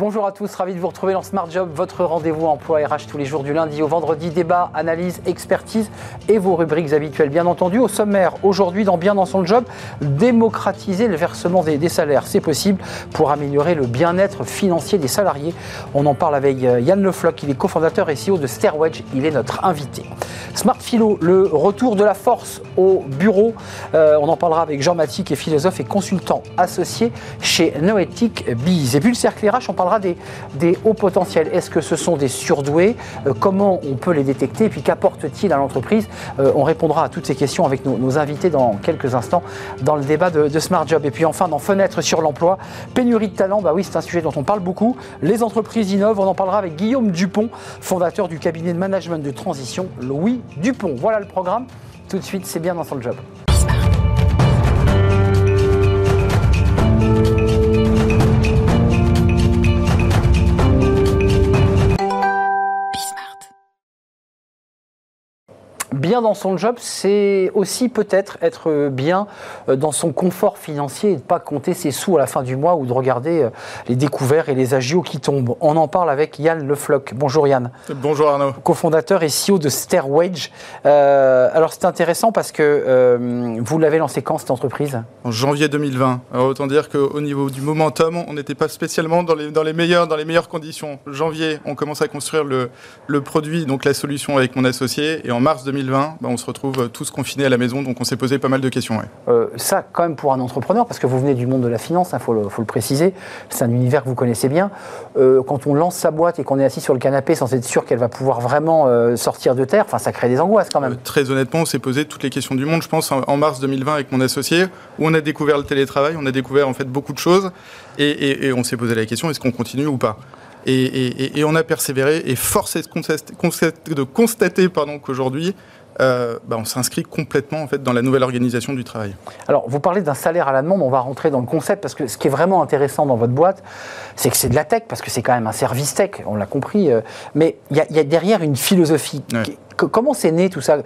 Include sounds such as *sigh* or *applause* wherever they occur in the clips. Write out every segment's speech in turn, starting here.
Bonjour à tous, ravi de vous retrouver dans Smart Job, votre rendez-vous emploi RH tous les jours du lundi au vendredi, débat, analyse, expertise et vos rubriques habituelles. Bien entendu, au sommaire, aujourd'hui dans Bien dans son job, démocratiser le versement des, salaires. C'est possible pour améliorer le bien-être financier des salariés. On en parle avec euh, Yann Lefloc, il est cofondateur et CEO de Stairwedge, il est notre invité. Smart Philo, le retour de la force au bureau. Euh, on en parlera avec Jean Mathieu, qui est philosophe et consultant associé chez Noetic Biz. Et puis le cercle RH, on des, des hauts potentiels. Est-ce que ce sont des surdoués euh, Comment on peut les détecter Et puis qu'apporte-t-il à l'entreprise euh, On répondra à toutes ces questions avec nos, invités dans quelques instants dans le débat de, Smart Job. Et puis enfin, dans Fenêtre sur l'emploi, pénurie de talent, bah oui, c'est un sujet dont on parle beaucoup. Les entreprises innovent, on en parlera avec Guillaume Dupont, fondateur du cabinet de management de transition Louis Dupont. Voilà le programme. Tout de suite, c'est bien dans son job. Bien dans son job, c'est aussi peut-être être bien euh, dans son confort financier et ne pas compter ses sous à la fin du mois ou de regarder euh, les découverts et les agios qui tombent. On en parle avec Yann Lefloc. Bonjour Yann. Bonjour Arnaud. Cofondateur et CEO de Stairwage. Euh, alors c'est intéressant parce que vous l'avez lancé quand cette entreprise? En janvier 2020. Alors autant dire qu'au niveau du momentum, on n'était pas spécialement dans les, dans, les meilleures, dans les meilleures conditions. Janvier, on commence à construire le, le produit, donc la solution avec mon associé. Et en mars 2020, bah, on se retrouve tous confinés à la maison, donc on s'est posé pas mal de questions. Euh, ça, quand même, pour un entrepreneur, parce que vous venez du monde de la finance, il hein, faut, le préciser, c'est un univers que vous connaissez bien. Euh, quand on lance sa boîte et qu'on est assis sur le canapé sans être sûr qu'elle va pouvoir vraiment euh, sortir de terre, ça crée des angoisses quand même. très honnêtement, on s'est posé toutes les questions du monde, je pense, en, mars 2020 avec mon associé, où on a découvert le télétravail, on a découvert en fait beaucoup de choses, et on s'est posé la question, est-ce qu'on continue ou pas? Et, on a persévéré, et force est de constater, pardon, qu'aujourd'hui, euh, bah, on s'inscrit complètement en fait dans la nouvelle organisation du travail. Alors, vous parlez d'un salaire à la demande, on va rentrer dans le concept parce que ce qui est vraiment intéressant dans votre boîte, c'est que c'est de la tech parce que c'est quand même un service tech, on l'a compris, euh, mais il y, a derrière une philosophie. Comment c'est né tout ça?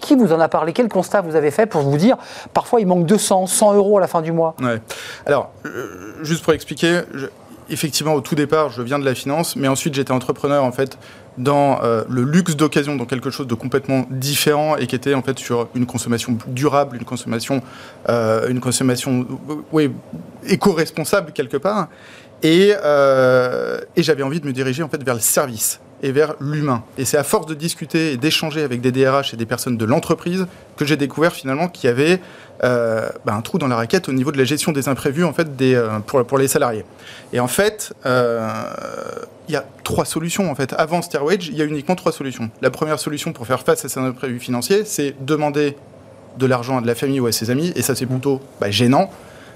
Qui, vous en a parlé? Quel constat vous avez fait pour vous dire parfois il manque 200, 100 euros à la fin du mois? Alors, euh, juste pour expliquer, effectivement, au tout départ, je viens de la finance, mais ensuite j'étais entrepreneur en fait dans euh, le luxe d'occasion, dans quelque chose de complètement différent et qui était en fait sur une consommation durable, une consommation, euh, une consommation, oui, éco-responsable quelque part. Et, euh, et j'avais envie de me diriger en fait vers le service et vers l'humain. Et c'est à force de discuter et d'échanger avec des DRH et des personnes de l'entreprise que j'ai découvert finalement qu'il y avait euh, bah, un trou dans la raquette au niveau de la gestion des imprévus en fait, euh, pour, pour les salariés. Et en fait, euh, il y a trois solutions. En fait. Avant Stairwage, il y a uniquement trois solutions. La première solution pour faire face à ces imprévus financiers, c'est demander de l'argent à de la famille ou à ses amis, et ça c'est plutôt bah, gênant.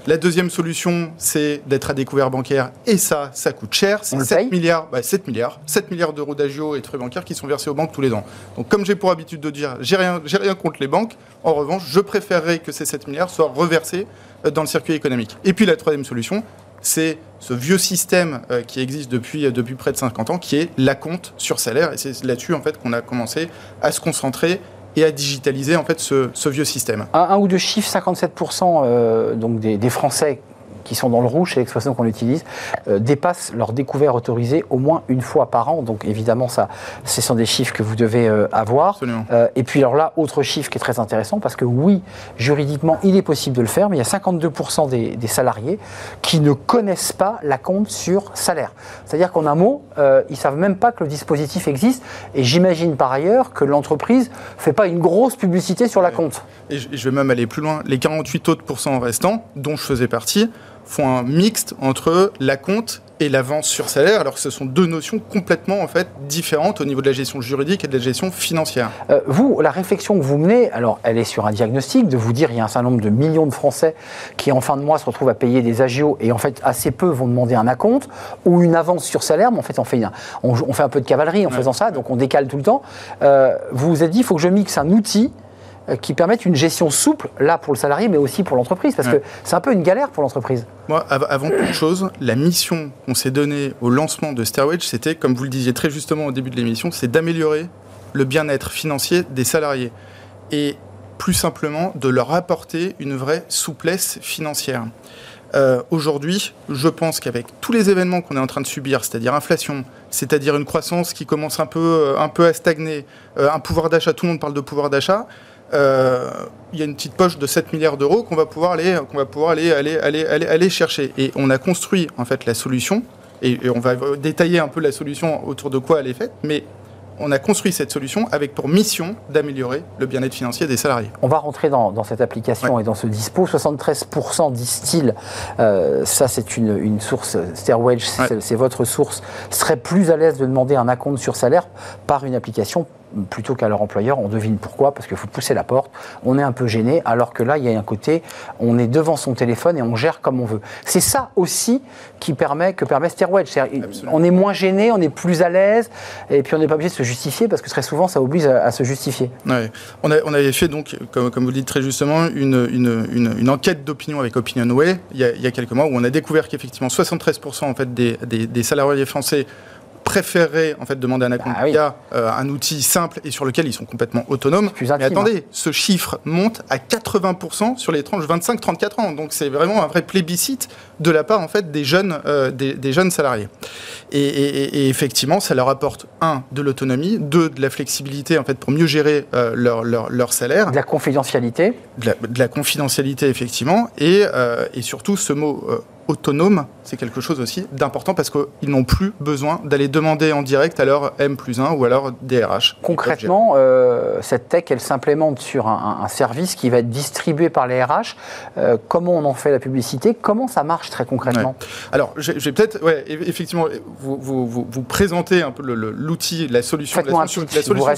La deuxième solution, c'est d'être à découvert bancaire. Et ça, ça coûte cher. C'est 7 milliards, 7 bah, milliards, 7 milliards d'euros d'agio et de frais bancaires qui sont versés aux banques tous les ans. Donc, comme j'ai pour habitude de dire, j'ai rien, j'ai rien contre les banques. En revanche, je préférerais que ces 7 milliards soient reversés euh, dans le circuit économique. Et puis, la troisième solution, c'est ce vieux système euh, qui existe depuis, euh, depuis près de 50 ans, qui est la compte sur salaire. Et c'est là-dessus, en fait, qu'on a commencé à se concentrer et à digitaliser en fait ce, vieux système. Un, ou deux chiffres, 57% euh, donc des, des Français qui sont dans le rouge, c'est l'expression qu'on utilise, euh, dépassent leur découvert autorisé au moins une fois par an. Donc évidemment, ça, ce sont des chiffres que vous devez euh, avoir. Euh, et puis alors là, autre chiffre qui est très intéressant, parce que oui, juridiquement, il est possible de le faire, mais il y a 52% des, des, salariés qui ne connaissent pas la compte sur salaire. C'est-à-dire qu'en un mot, ils ne savent même pas que le dispositif existe. Et j'imagine par ailleurs que l'entreprise ne fait pas une grosse publicité sur la compte. Et je vais même aller plus loin. Les 48 autres pourcents restants, dont je faisais partie, font un mixte entre la compte et l'avance sur salaire, alors que ce sont deux notions complètement en fait différentes au niveau de la gestion juridique et de la gestion financière. Euh, vous, la réflexion que vous menez, alors elle est sur un diagnostic de vous dire il y a un certain nombre de millions de Français qui en fin de mois se retrouvent à payer des agios et en fait assez peu vont demander un acompte ou une avance sur salaire, mais en fait on fait, un, on, fait un peu de cavalerie en faisant ça, donc on décale tout le temps. Euh, vous vous êtes dit il faut que je mixe un outil qui permettent une gestion souple, là pour le salarié, mais aussi pour l'entreprise, parce que c'est un peu une galère pour l'entreprise. Moi, avant toute chose, la mission qu'on s'est donnée au lancement de Stairwage, c'était, comme vous le disiez très justement au début de l'émission, c'est d'améliorer le bien-être financier des salariés. Et plus simplement, de leur apporter une vraie souplesse financière. Euh, aujourd'hui, je pense qu'avec tous les événements qu'on est en train de subir, c'est-à-dire inflation, c'est-à-dire une croissance qui commence un peu, euh, un peu à stagner, un pouvoir d'achat, tout le monde parle de pouvoir d'achat, il y a une petite poche de 7 milliards d'euros qu'on va pouvoir aller, qu'on va pouvoir aller, aller, aller, aller, aller chercher. Et on a construit en fait la solution, et, et, on va détailler un peu la solution autour de quoi elle est faite, mais on a construit cette solution avec pour mission d'améliorer le bien-être financier des salariés. On va rentrer dans, cette application et dans ce dispo. 73% disent-ils, euh, ça c'est une, source, Stairwedge, c'est votre source, serait plus à l'aise de demander un acompte sur salaire par une application plutôt qu'à leur employeur. On devine pourquoi, parce qu'il faut pousser la porte, on est un peu gêné, alors que là, il y a un côté, on est devant son téléphone et on gère comme on veut. C'est ça aussi qui permet, que permet Stairwedge. On est moins gêné, on est plus à l'aise, et puis on n'est pas obligé de se justifier, parce que très souvent, ça oblige à, se justifier. On, avait fait, donc, comme, vous le dites très justement, une, enquête d'opinion avec OpinionWay il y, a, il y a quelques mois, où on a découvert qu'effectivement 73% en fait, des, des salariés français préférerais en fait demander un accompte bah euh, un outil simple et sur lequel ils sont complètement autonomes. Mais attendez, hein. ce chiffre monte à 80% sur les tranches 25-34 ans. Donc c'est vraiment un vrai plébiscite de la part en fait des jeunes, euh, des, jeunes salariés. Et, effectivement, ça leur apporte un de l'autonomie, deux de la flexibilité en fait pour mieux gérer euh, leur, leur, salaire, de la confidentialité, de la, confidentialité effectivement, et, et surtout ce mot autonome, c'est quelque chose aussi d'important parce qu'ils n'ont plus besoin d'aller demander en direct à leur M plus 1 ou à leur DRH. Concrètement, euh, cette tech, elle s'implémente sur un, service qui va être distribué par les RH. Euh, comment on en fait la publicité? Comment ça marche très concrètement? Alors, je vais peut-être, ouais, effectivement, vous, vous, vous, présenter un peu l'outil, la solution, la solution, la solution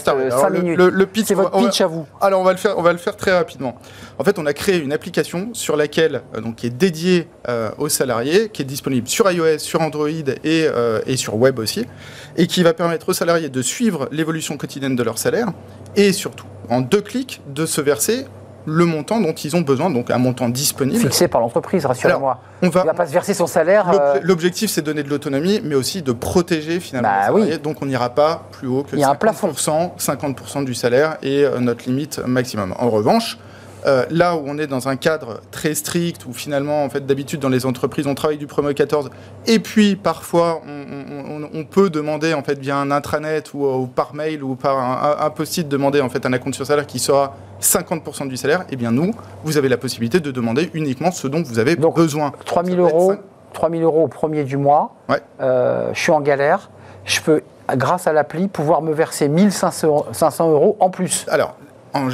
minutes. Le, pitch, c'est votre pitch à vous. Alors, on va, le faire, on va le faire très rapidement. En fait, on a créé une application sur laquelle, euh, donc, qui est dédiée aux salariés, qui est disponible sur iOS, sur Android et, euh, et, sur web aussi, et qui va permettre aux salariés de suivre l'évolution quotidienne de leur salaire et surtout, en deux clics, de se verser le montant dont ils ont besoin, donc un montant disponible. Fixé par l'entreprise, rassurez-moi. On va, va pas se verser son salaire. Euh, l'objectif, c'est de donner de l'autonomie, mais aussi de protéger finalement bah, les salariés. Donc on n'ira pas plus haut que 50%, 50% du salaire et euh, notre limite maximum. En revanche, euh, là où on est dans un cadre très strict, où finalement, en fait, d'habitude dans les entreprises, on travaille du promo 14, et puis parfois on, peut demander en fait via un intranet ou, par mail ou par un, post-it demander en fait un compte sur salaire qui sera 50% du salaire. Eh bien nous, vous avez la possibilité de demander uniquement ce dont vous avez Donc, besoin. 3000 euros, 3000 euros au premier du mois. Euh, je suis en galère. Je peux, grâce à l'appli, pouvoir me verser 1500 euros en plus. Alors, en,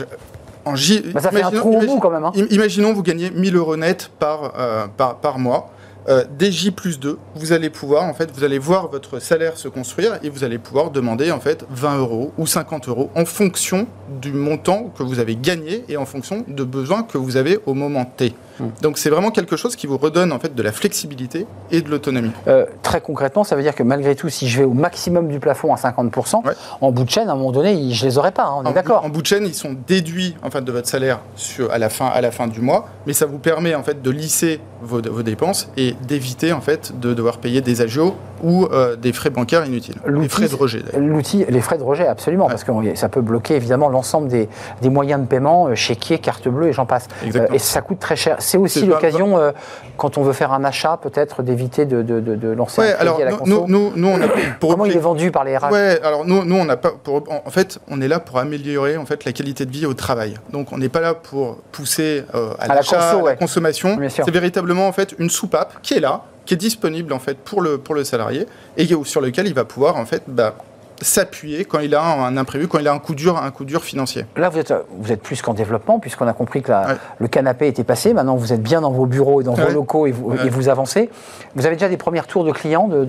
bah, ça fait un trou au quand même. Hein. Imaginons vous gagnez 1000 euros net par, euh, par, par mois. Euh, DJ plus 2, vous allez pouvoir, en fait, vous allez voir votre salaire se construire et vous allez pouvoir demander, en fait, 20 euros ou 50 euros en fonction du montant que vous avez gagné et en fonction de besoins que vous avez au moment T. Hmm. Donc c'est vraiment quelque chose qui vous redonne en fait de la flexibilité et de l'autonomie. Euh, très concrètement, ça veut dire que malgré tout, si je vais au maximum du plafond à 50%, en bout de chaîne, à un moment donné, je les aurais pas. Hein, on est d'accord. En bout de chaîne, ils sont déduits en fait de votre salaire sur, à la fin à la fin du mois, mais ça vous permet en fait de lisser vos, vos dépenses et d'éviter en fait de devoir payer des agios ou euh, des frais bancaires inutiles. Les frais de rejet. L'outil, les frais de rejet, absolument, parce que ça peut bloquer évidemment l'ensemble des, des, moyens de paiement, euh, chéquier, carte bleue et j'en passe. et ça coûte très cher c'est aussi l'occasion, euh, quand on veut faire un achat, peut-être d'éviter de, de, de, lancer un alors, à la nous, nous, nous, on a pour *coughs* Comment il est vendu par les RH Ouais, alors nous, nous on n'a pas. Pour, en fait, on est là pour améliorer en fait la qualité de vie au travail. Donc, on n'est pas là pour pousser euh, à, l'achat, à la consommation. C'est véritablement en fait une soupape qui est là, qui est disponible en fait pour le pour le salarié et sur lequel il va pouvoir en fait bah, s'appuyer quand il a un imprévu, quand il a un coup dur, un coup dur financier. Là, vous êtes, vous êtes plus qu'en développement, puisqu'on a compris que le canapé était passé. Maintenant, vous êtes bien dans vos bureaux et dans vos locaux et vous, et vous, avancez. Vous avez déjà des premiers tours de clients de,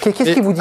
Qu'est-ce qui vous dit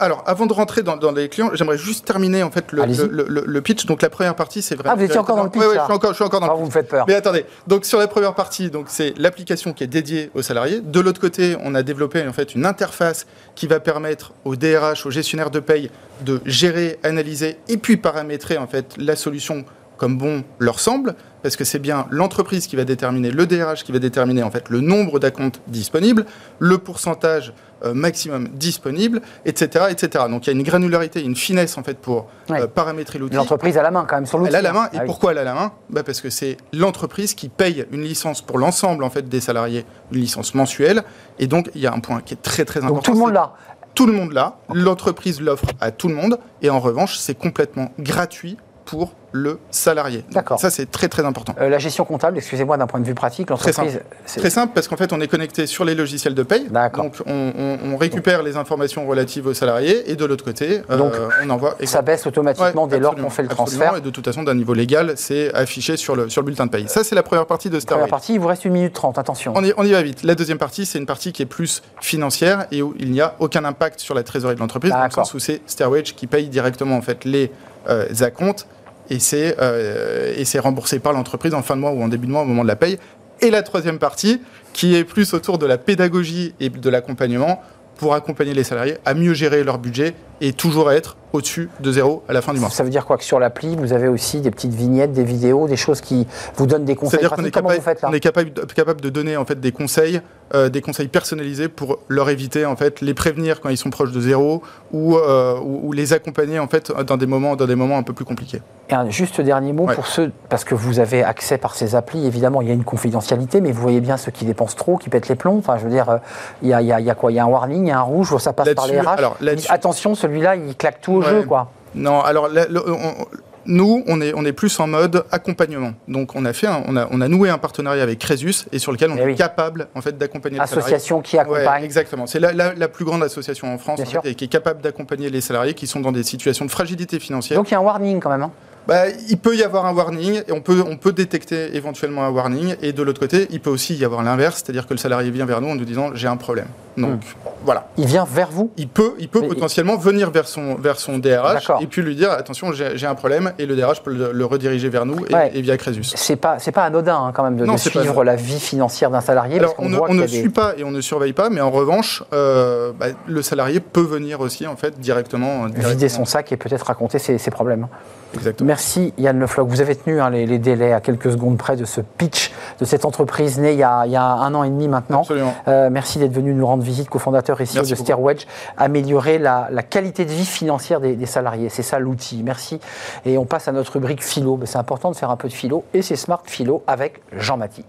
Alors, avant de rentrer dans, les clients, j'aimerais juste terminer en fait le, le, pitch. Donc, la première partie, c'est vraiment. Ah, vous étiez encore dans le pitch Oui, je suis encore, je suis encore dans le pitch. Vous me faites peur. Mais attendez. Donc, sur la première partie, donc c'est l'application qui est dédiée aux salariés. De l'autre côté, on a développé en fait une interface qui va permettre aux DRH, aux gestionnaires de paye, de gérer, analyser et puis paramétrer en fait la solution comme bon leur semble, parce que c'est bien l'entreprise qui va déterminer, le DRH qui va déterminer en fait le nombre d'acomptes disponibles, le pourcentage euh, maximum disponible, etc., etc. Donc il y a une granularité, une finesse en fait pour Ouais. euh, paramétrer l'outil. L'entreprise a la main quand même sur l'outil. Elle a la main. hein. Et Ah oui. pourquoi elle a la main? Bah Parce que c'est l'entreprise qui paye une licence pour l'ensemble en fait des salariés, une licence mensuelle. Et donc il y a un point qui est très très important. Donc tout le monde là. Tout le monde là. L'entreprise l'offre à tout le monde. Et en revanche, c'est complètement gratuit pour le salarié. D'accord. Ça c'est très très important. Euh, la gestion comptable, excusez-moi, d'un point de vue pratique, l'entreprise. Très simple parce qu'en fait on est connecté sur les logiciels de paye. D'accord. Donc on, on- on récupère les informations relatives aux salariés et de l'autre côté euh, on envoie. Ça baisse automatiquement Ouais, dès lors qu'on fait le transfert. Et de toute façon, d'un niveau légal, c'est affiché sur le, sur le bulletin de paye. Ça, c'est la première partie de Première Starway. partie, il vous reste une minute trente, attention. On y, on y va vite. La deuxième partie, c'est une partie qui est plus financière et où il n'y a aucun impact sur la trésorerie de l'entreprise, dans le sens où c'est Stairwage qui paye directement en fait les euh, acomptes et c'est euh, et c'est remboursé par l'entreprise en fin de mois ou en début de mois au moment de la paye. Et la troisième partie, qui est plus autour de la pédagogie et de l'accompagnement pour accompagner les salariés à mieux gérer leur budget et toujours être au-dessus de zéro à la fin du mois. Ça veut dire quoi Que sur l'appli, vous avez aussi des petites vignettes, des vidéos, des choses qui vous donnent des conseils C'est-à-dire qu'on est, capable, on est capable, de- capable de donner en fait des conseils, euh, des conseils personnalisés pour leur éviter en fait les prévenir quand ils sont proches de zéro ou, euh, ou, ou les accompagner en fait dans des moments dans des moments un peu plus compliqués. Et un juste dernier mot Ouais. pour ceux, parce que vous avez accès par ces applis, évidemment, il y a une confidentialité, mais vous voyez bien ceux qui dépensent trop, qui pètent les plombs. Enfin, je veux dire, euh, il y, a, il y quoi? Il y a un warning, il y a un rouge, ça passe par les RH. alors, Attention, celui-là, il claque tout au Ouais. jeu, quoi. Non, alors là, le- on- nous, on est, on est plus en mode accompagnement. Donc, on a, fait un- on, a, on a noué un partenariat avec Crésus et sur lequel on Eh est oui. capable en fait, d'accompagner les salariés. Association qui Ouais, accompagne. exactement. C'est la, la- la plus grande association en France en fait, et qui est capable d'accompagner les salariés qui sont dans des situations de fragilité financière. Donc il y a un warning quand même. hein. Bah, il peut y avoir un warning et on peut, on peut détecter éventuellement un warning. Et de l'autre côté, il peut aussi y avoir l'inverse, c'est-à-dire que le salarié vient vers nous en nous disant j'ai un problème. Donc voilà. Il vient vers vous. Il peut, il peut Mais- potentiellement venir vers son, vers son DRH et puis lui dire attention, j'ai un problème et le DRH peut le, le rediriger vers nous et, Ouais. et via Crésus. C'est pas, pas anodin hein, quand même de, Non, suivre la vie financière d'un salarié. Alors, parce on ne, on des- suit pas et on ne surveille pas, mais en revanche, euh, bah, le salarié peut venir aussi en fait directement. vider directement. son sac et peut-être raconter ses, ses problèmes. Exactement. Merci Yann Le Floch. Vous avez tenu hein, les, les délais à quelques secondes près de ce pitch de cette entreprise née il y a, il y a un an et demi maintenant. Absolument. Euh, merci d'être venu nous rendre visite, cofondateur et CEO de. Stairwedge, améliorer la, la qualité de vie financière des, des salariés. C'est ça l'outil. Merci. Et on passe à notre rubrique philo. Ben, C'est important de faire un peu de philo et c'est Smart Philo avec Jean Maty.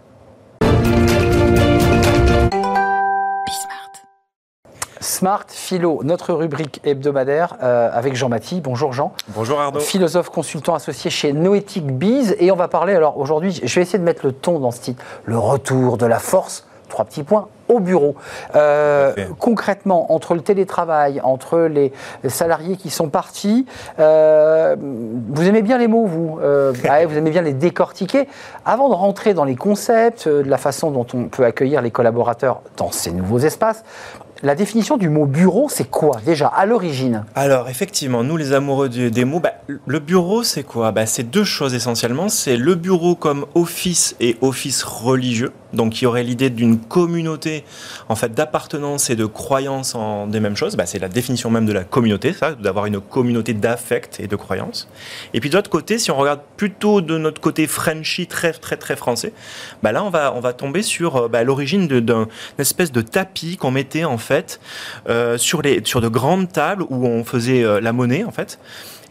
Smart Philo, notre rubrique hebdomadaire euh, avec Jean Maty. Bonjour Jean. Bonjour Arnaud. Philosophe consultant associé chez Noétique Biz. Et on va parler, alors aujourd'hui, je vais essayer de mettre le ton dans ce titre. Le retour de la force, trois petits points, au bureau. Euh, concrètement, entre le télétravail, entre les salariés qui sont partis, euh, vous aimez bien les mots, vous Euh, ouais, Vous aimez bien les décortiquer. Avant de rentrer dans les concepts, de la façon dont on peut accueillir les collaborateurs dans ces nouveaux espaces, la définition du mot bureau, c'est quoi déjà à l'origine? Alors effectivement, nous les amoureux des mots, bah, le bureau c'est quoi? Bah, C'est deux choses essentiellement. C'est le bureau comme office et office religieux. Donc il y aurait l'idée d'une communauté en fait d'appartenance et de croyance en des mêmes choses. Bah, c'est la définition même de la communauté, ça, d'avoir une communauté d'affect et de croyance. Et puis de l'autre côté, si on regarde plutôt de notre côté Frenchy, très très très français, là on va on va tomber sur euh, bah, l'origine de- d'un une espèce de tapis qu'on mettait en fait euh, sur les sur de grandes tables où on faisait euh, la monnaie en fait.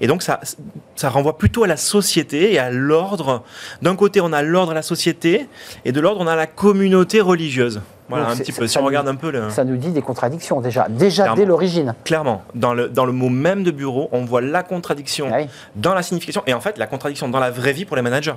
Et donc ça, ça renvoie plutôt à la société et à l'ordre. D'un côté, on a l'ordre à la société, et de l'ordre, on a la communauté religieuse. Voilà, Donc un petit peu. Si ça on nous- regarde un peu le... Ça nous dit des contradictions déjà, déjà Clairement. dès l'origine. Clairement, dans le, dans le mot même de bureau, on voit la contradiction Ah oui. dans la signification, et en fait, la contradiction dans la vraie vie pour les managers.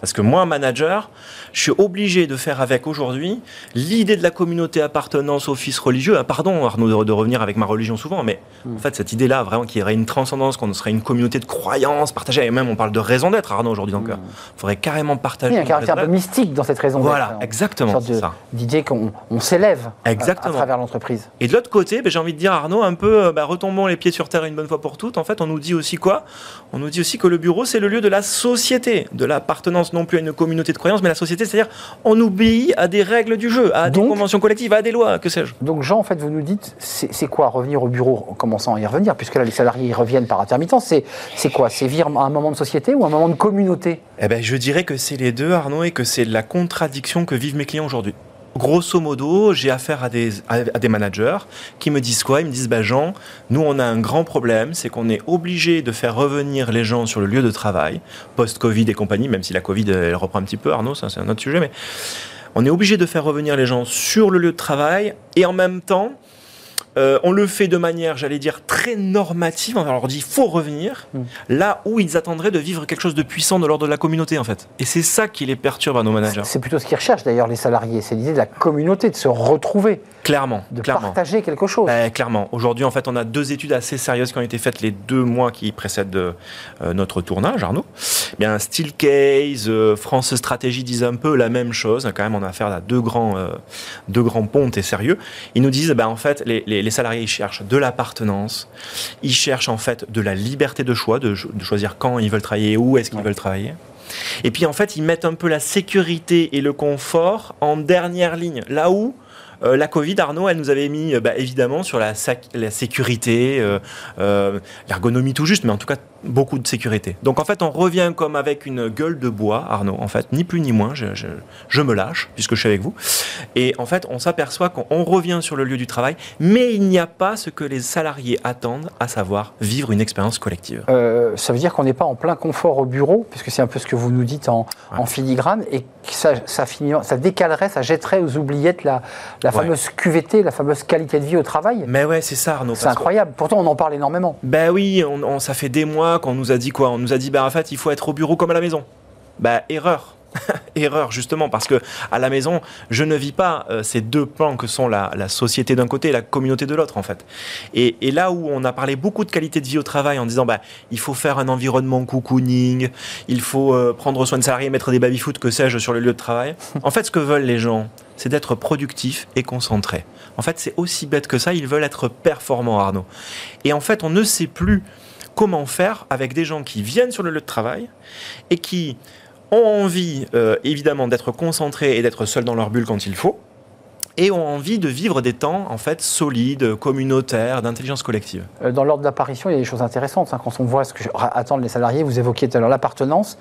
Parce que moi, manager, je suis obligé de faire avec aujourd'hui l'idée de la communauté appartenance au fils religieux. Ah, pardon, Arnaud, de, revenir avec ma religion souvent, mais Hmm. en fait, cette idée-là, vraiment, qu'il y aurait une transcendance, qu'on serait une communauté de croyances partagées, et même on parle de raison d'être, Arnaud, aujourd'hui. Donc, il faudrait carrément Hmm. Il partager. y a un caractère un peu mystique dans cette raison Voilà, d'être. exactement, Une sorte d'idée qu'on on, s'élève à, travers l'entreprise. Et de l'autre côté, ben, j'ai envie de dire Arnaud, un peu, bah, retombons les pieds sur terre une bonne fois pour toutes. En fait, on nous dit aussi quoi? On nous dit aussi que le bureau, c'est le lieu de la société, de l'appartenance non plus à une communauté de croyances, mais la société, c'est-à-dire on obéit à des règles du jeu, à des conventions collectives, à des lois, que sais-je. Donc Jean, en fait, vous nous dites, c'est quoi revenir au bureau en commençant à y revenir, puisque là, les salariés y reviennent par intermittence, c'est quoi? C'est vivre un moment de société ou un moment de communauté? Eh ben, Je dirais que c'est les deux, Arnaud, et que c'est la contradiction que vivent mes clients aujourd'hui. Grosso modo, j'ai affaire à des, à, des managers qui me disent quoi? Ils me disent bah Jean, nous on a un grand problème, c'est qu'on est obligé de faire revenir les gens sur le lieu de travail, post-Covid et compagnie, même si la Covid elle reprend un petit peu, Arnaud, ça c'est un autre sujet, mais on est obligé de faire revenir les gens sur le lieu de travail et en même temps, euh, on le fait de manière, j'allais dire, très normative. On leur dit, il faut revenir mm. là où ils attendraient de vivre quelque chose de puissant de l'ordre de la communauté, en fait. Et c'est ça qui les perturbe à nos managers. C'est plutôt ce qu'ils recherchent, d'ailleurs, les salariés. C'est l'idée de la communauté, de se retrouver. Clairement. De partager quelque chose. Ben, clairement. Aujourd'hui, en fait, on a deux études assez sérieuses qui ont été faites les deux mois qui précèdent euh, notre tournage, Arnaud. Bien, Steel Case, euh, France Stratégie disent un peu la même chose. Quand même, on a affaire à deux grands, deux grands pontes et sérieux. Ils nous disent, ben, en fait, les les salariés ils cherchent de l'appartenance, ils cherchent en fait de la liberté de choix, de, choisir quand ils veulent travailler et où est-ce qu'ils veulent travailler. Et puis en fait, ils mettent un peu la sécurité et le confort en dernière ligne, là où euh, la Covid, Arnaud, elle nous avait mis euh, bah, évidemment sur la, la sécurité, euh, l'ergonomie tout juste, mais en tout cas beaucoup de sécurité. Donc en fait, on revient comme avec une gueule de bois, Arnaud, en fait, ni plus ni moins, je, je, me lâche puisque je suis avec vous. Et en fait, on s'aperçoit qu'on revient sur le lieu du travail, mais il n'y a pas ce que les salariés attendent, à savoir vivre une expérience collective. Euh, ça veut dire qu'on n'est pas en plein confort au bureau, puisque c'est un peu ce que vous nous dites en, en filigrane, et que ça, ça, ça, décalerait, ça jetterait aux oubliettes la, la fameuse QVT, la fameuse qualité de vie au travail. Mais ouais, c'est ça, Arnaud. C'est incroyable. Pourtant, on en parle énormément. Ben oui, on, ça fait des mois qu'on nous a dit quoi On nous a dit, bah en fait, il faut être au bureau comme à la maison. Bah erreur. *laughs* erreur justement parce que à la maison je ne vis pas euh, ces deux plans que sont la, société d'un côté et la communauté de l'autre en fait et, là où on a parlé beaucoup de qualité de vie au travail en disant bah il faut faire un environnement cocooning il faut euh, prendre soin de salariés mettre des baby foot que sais-je sur le lieu de travail *laughs* en fait ce que veulent les gens c'est d'être productif et concentré en fait c'est aussi bête que ça ils veulent être performants Arnaud et en fait on ne sait plus comment faire avec des gens qui viennent sur le lieu de travail et qui ont envie, euh, évidemment, d'être concentrés et d'être seuls dans leur bulle quand il faut, et ont envie de vivre des temps en fait solides, communautaires, d'intelligence collective. Euh, dans l'ordre d'apparition, il y a des choses intéressantes. Hein. quand on voit ce que attendent les salariés, vous évoquiez tout à l'heure l'appartenance,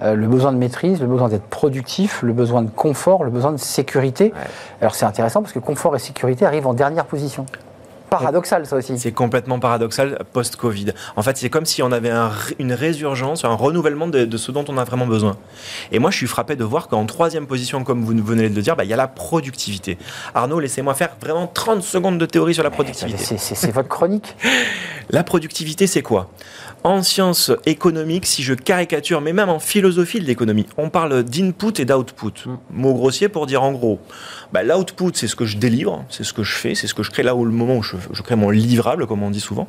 euh, le besoin de maîtrise, le besoin d'être productif, le besoin de confort, le besoin de sécurité. Alors c'est intéressant parce que confort et sécurité arrivent en dernière position paradoxal, ça aussi. C'est complètement paradoxal post-Covid. En fait, c'est comme si on avait une résurgence, un renouvellement de, ce dont on a vraiment besoin. Et moi, je suis frappé de voir qu'en troisième position, comme vous venez de le dire, bah, il y a la productivité. Arnaud, laissez-moi faire vraiment 30 secondes de théorie sur la productivité. C'est votre chronique. *laughs* la productivité, c'est quoi? En sciences économiques, si je caricature, mais même en philosophie de l'économie, on parle d'input et d'output. Mm. Mot grossier pour dire en gros, bah, l'output, c'est ce que je délivre, c'est ce que je fais, c'est ce que je crée là où le moment où je, je crée mon livrable, comme on dit souvent.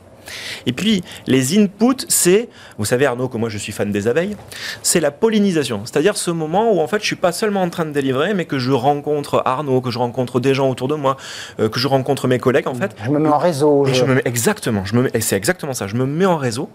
Et puis, les inputs, c'est, vous savez Arnaud que moi je suis fan des abeilles, c'est la pollinisation. C'est-à-dire ce moment où en fait je suis pas seulement en train de délivrer, mais que je rencontre Arnaud, que je rencontre des gens autour de moi, euh, que je rencontre mes collègues en fait. Je me mets en réseau. je... me mets, exactement, je me c'est exactement ça. Je me mets en réseau.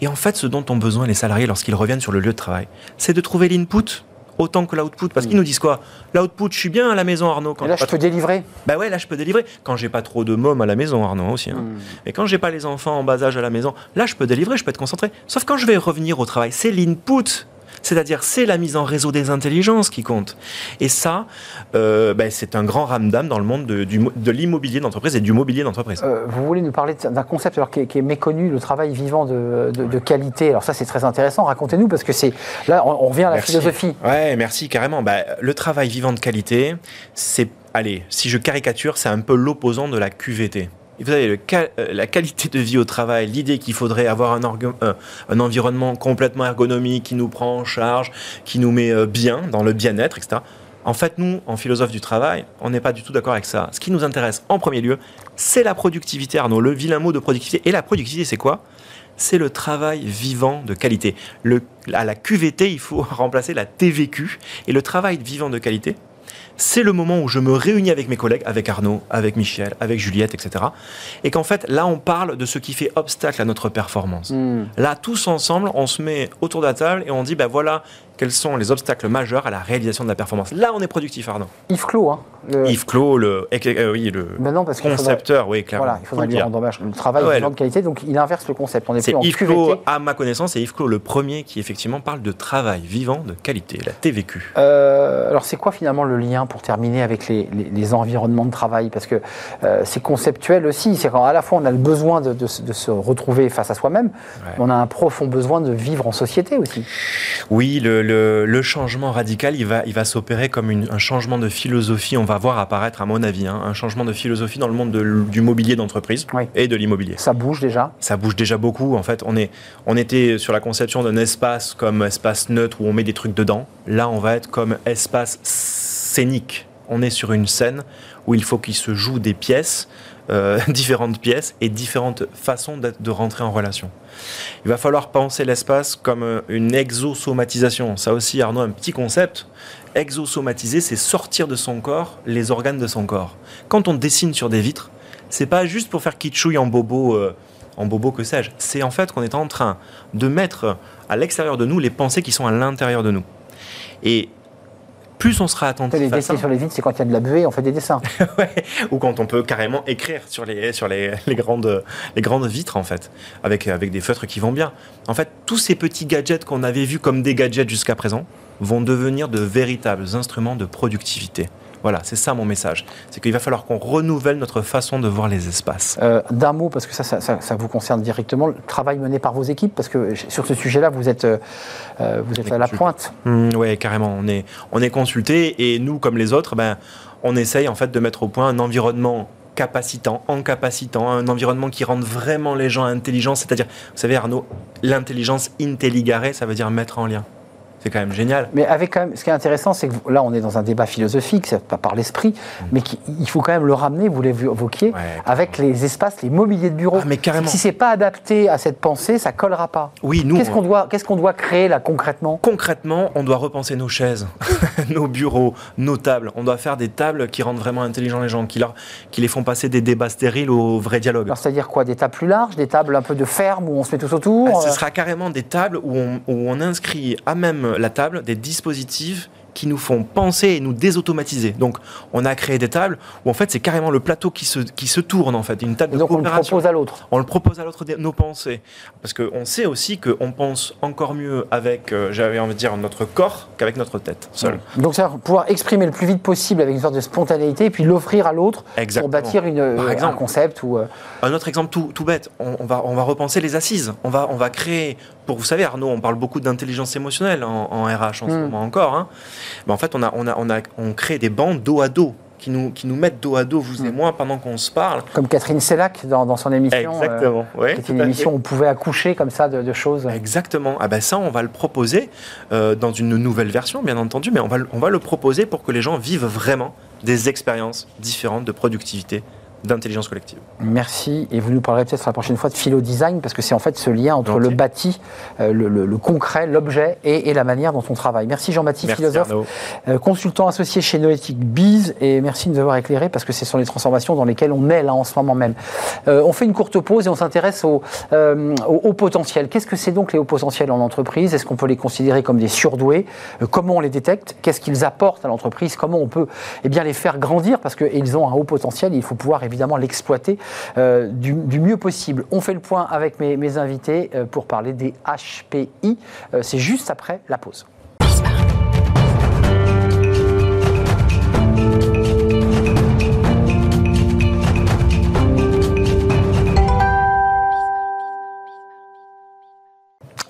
Et en fait, ce dont ont besoin les salariés lorsqu'ils reviennent sur le lieu de travail, c'est de trouver l'input autant que l'output. Parce qu'ils nous disent quoi? L'output, je suis bien à la maison, Arnaud. Quand là, je peux délivrer Bah ouais, là, je peux délivrer. Quand j'ai pas trop de mômes à la maison, Arnaud aussi. Hein. Hmm. Et quand j'ai pas les enfants en bas âge à la maison, là, je peux délivrer, je peux être concentré. Sauf quand je vais revenir au travail, c'est l'input c'est-à-dire, c'est la mise en réseau des intelligences qui compte. Et ça, euh, ben, c'est un grand ramdam dans le monde de, de l'immobilier d'entreprise et du mobilier d'entreprise. Euh, vous voulez nous parler d'un concept alors, qui, est, méconnu, le travail vivant de, qualité. Alors ça, c'est très intéressant. Racontez-nous, parce que c'est là, on, revient à la philosophie. Ouais, merci carrément. Bah, le travail vivant de qualité, c'est, allez, si je caricature, c'est un peu l'opposant de la QVT vous savez, euh, la qualité de vie au travail, l'idée qu'il faudrait avoir un, euh, un, environnement complètement ergonomique qui nous prend en charge, qui nous met euh, bien dans le bien-être, etc. En fait, nous, en philosophe du travail, on n'est pas du tout d'accord avec ça. Ce qui nous intéresse en premier lieu, c'est la productivité, Arnaud, le vilain mot de productivité. Et la productivité, c'est quoi? C'est le travail vivant de qualité. À la QVT, il faut *laughs* remplacer la TVQ. Et le travail vivant de qualité, c'est le moment où je me réunis avec mes collègues, avec Arnaud, avec Michel, avec Juliette, etc. Et qu'en fait, là, on parle de ce qui fait obstacle à notre performance. Hmm. Là, tous ensemble, on se met autour de la table et on dit, ben voilà, quels sont les obstacles majeurs à la réalisation de la performance. Là, on est productif, Arnaud. Yves Clos, hein, le- Yves Clos, le, euh, oui, le Ben non, parce qu'il faudrait- concepteur, oui, clairement. Voilà, il faudrait lui dire. rendre hommage. Le travail Ouais, est de le- qualité, donc il inverse le concept. On C'est plus en Yves QVT. Clos, à ma connaissance, c'est Yves Clos le premier qui effectivement parle de travail vivant de qualité, la TVQ. Euh, alors c'est quoi finalement le lien pour terminer avec les, les- les environnements de travail? Parce que euh, c'est conceptuel aussi, c'est quand à la fois on a le besoin de, de se- de se retrouver face à soi-même, Ouais. mais on a un profond besoin de vivre en société aussi. Oui, le, le- le changement radical, il va, il va s'opérer comme une- un changement de philosophie. On va voir apparaître, à mon avis, hein, un changement de philosophie dans le monde de du mobilier d'entreprise Oui. et de l'immobilier. Ça bouge déjà? Ça bouge déjà beaucoup. En fait, on, est, on était sur la conception d'un espace comme espace neutre où on met des trucs dedans. Là, on va être comme espace scénique. On est sur une scène où il faut qu'il se joue des pièces, euh, *laughs* différentes pièces et différentes façons de rentrer en relation. Il va falloir penser l'espace comme euh, une exosomatisation. Ça aussi, Arnaud, un petit concept. Exosomatiser, c'est sortir de son corps les organes de son corps. Quand on dessine sur des vitres, c'est pas juste pour faire kitschouille en bobo, euh, en bobo que sais-je. C'est en fait qu'on est en train de mettre à l'extérieur de nous les pensées qui sont à l'intérieur de nous. Et plus on sera attentif Les dessins sur les vitres, c'est quand il y a de la buée, on fait des dessins. *laughs* Ouais, ou quand on peut carrément écrire sur les, sur les, les grandes, les grandes vitres, en fait, avec, avec des feutres qui vont bien. En fait, tous ces petits gadgets qu'on avait vus comme des gadgets jusqu'à présent vont devenir de véritables instruments de productivité. Voilà, c'est ça mon message. C'est qu'il va falloir qu'on renouvelle notre façon de voir les espaces. Euh, D'un mot, parce que ça, ça, ça- ça vous concerne directement, le travail mené par vos équipes, parce que sur ce sujet-là, vous êtes, euh, euh, vous êtes à la pointe. Mm, ouais, carrément. On est, on est consulté et nous, comme les autres, ben, on essaye en fait de mettre au point un environnement capacitant, encapacitant, un environnement qui rende vraiment les gens intelligents. C'est-à-dire, vous savez, Arnaud, l'intelligence intelligare, ça veut dire mettre en lien. C'est quand même génial. Mais avec quand même, ce qui est intéressant, c'est que là, on est dans un débat philosophique, c'est pas par l'esprit, mais qui- il faut quand même le ramener, vous l'évoquiez, Mm. Ouais, avec les espaces, les mobiliers de bureau. Ah, mais carrément. Si c'est pas adapté à cette pensée, ça collera pas. Oui, nous, Qu'est-ce on- qu'on doit, qu'est-ce qu'on doit créer là concrètement? Concrètement, on doit repenser nos chaises, *laughs* nos bureaux, nos tables. On doit faire des tables qui rendent vraiment intelligents les gens, qui, leur, qui les font passer des débats stériles au vrai dialogue. C'est-à-dire quoi? Des tables plus larges, des tables un peu de ferme où on se met tous autour? Ah, ce euh, sera carrément des tables où on, où on inscrit à même la table des dispositifs qui nous font penser et nous désautomatiser. Donc, on a créé des tables où en fait c'est carrément le plateau qui se, qui se tourne en fait, une table Et de donc on le coopération. propose à l'autre. On le propose à l'autre nos pensées. Parce qu'on sait aussi qu'on pense encore mieux avec, euh, j'avais envie de dire, notre corps qu'avec notre tête seule. Donc ça, pouvoir exprimer le plus vite possible avec une sorte de spontanéité et puis l'offrir à l'autre pour bâtir une, Par un concept ou euh, Un autre exemple tout, tout bête, on, on va, on va repenser les assises. On va, on va créer, pour vous savez, Arnaud, on parle beaucoup d'intelligence émotionnelle en, en RH en ce Mm. moment encore. hein. En fait, on, a, on, a, on, a, on crée des bancs dos à dos qui nous, qui nous mettent dos à dos, vous et Mm. moi, pendant qu'on se parle. comme Catherine Sellac dans, dans son émission. euh, Exactement. ouais, tout une émission où on pouvait accoucher comme ça de, de choses. Exactement. Ah ben ça, on va le proposer euh, dans une nouvelle version, bien entendu, mais on va, on va le proposer pour que les gens vivent vraiment des expériences différentes de productivité, d'intelligence collective. Merci. Et vous nous parlerez peut-être la prochaine fois de philo-design, parce que c'est en fait ce lien entre le bâti, euh, le, le- le concret, l'objet et, et la manière dont on travaille. Merci Jean-Baptiste, philosophe, euh, consultant associé chez Noétique Biz, et merci de nous avoir éclairé, parce que ce sont les transformations dans lesquelles on est là en ce moment même. Euh, on fait une courte pause et on s'intéresse au, au haut potentiel. Qu'est-ce que c'est donc les hauts potentiels en entreprise? Est-ce qu'on peut les considérer comme des surdoués? Comment on les détecte? Qu'est-ce qu'ils apportent à l'entreprise? Comment on peut eh bien, les faire grandir? Parce qu'ils ont un haut potentiel et il faut pouvoir évidemment l'exploiter euh, du, mieux possible. On fait le point avec mes, mes invités euh, pour parler des HPI. Euh, c'est juste après la pause.